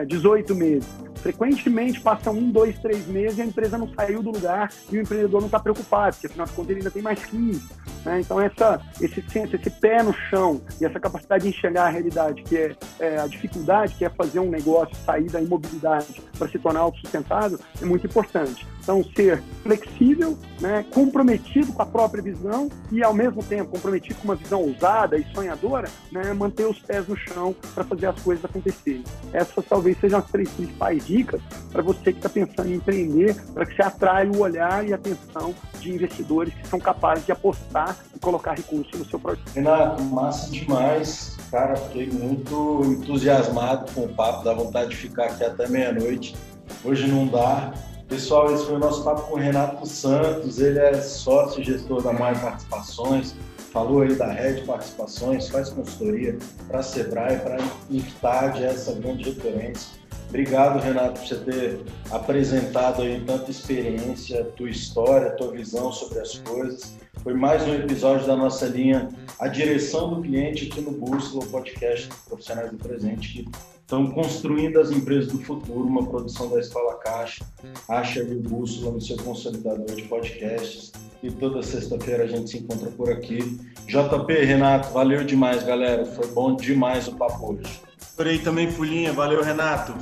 18 meses. Frequentemente passa um, dois, três meses e a empresa não saiu do lugar e o empreendedor não está preocupado, porque afinal de contas ele ainda tem mais 15. Né? Então, essa, esse senso, esse pé no chão e essa capacidade de enxergar a realidade, que é, é a dificuldade, que é fazer um negócio sair da imobilidade para se tornar autossustentável, é muito importante. Então, ser flexível, né, comprometido com a própria visão e, ao mesmo tempo, comprometido com uma visão ousada e sonhadora, né, manter os pés no chão para fazer as coisas acontecerem. Essas talvez sejam as três principais dicas para você que está pensando em empreender, para que você atraia o olhar e a atenção de investidores que são capazes de apostar e colocar recursos no seu projeto. Renato, massa demais. Cara, fiquei muito entusiasmado com o papo, dá vontade de ficar aqui até meia-noite. Hoje não dá, Pessoal, esse foi o nosso papo com o Renato Santos, ele é sócio e gestor da Mais Participações, falou aí da Rede Participações, faz consultoria para a Sebrae, para a IFTAD, essa grande referência. Obrigado, Renato, por você ter apresentado aí tanta experiência, tua história, tua visão sobre as coisas. Foi mais um episódio da nossa linha A Direção do Cliente aqui no Bússola, o podcast dos profissionais do presente, que estão construindo as empresas do futuro, uma produção da Escola Caixa. Acha o Bússola no seu consolidador de podcasts. E toda sexta-feira a gente se encontra por aqui. JP, Renato, valeu demais, galera. Foi bom demais o papo hoje. Adorei também, Fulinha. Valeu, Renato.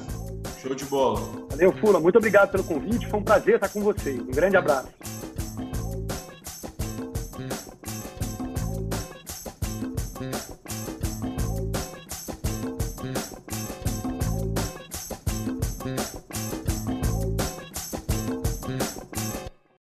Show de bola. Valeu, Fula. Muito obrigado pelo convite. Foi um prazer estar com vocês. Um grande abraço.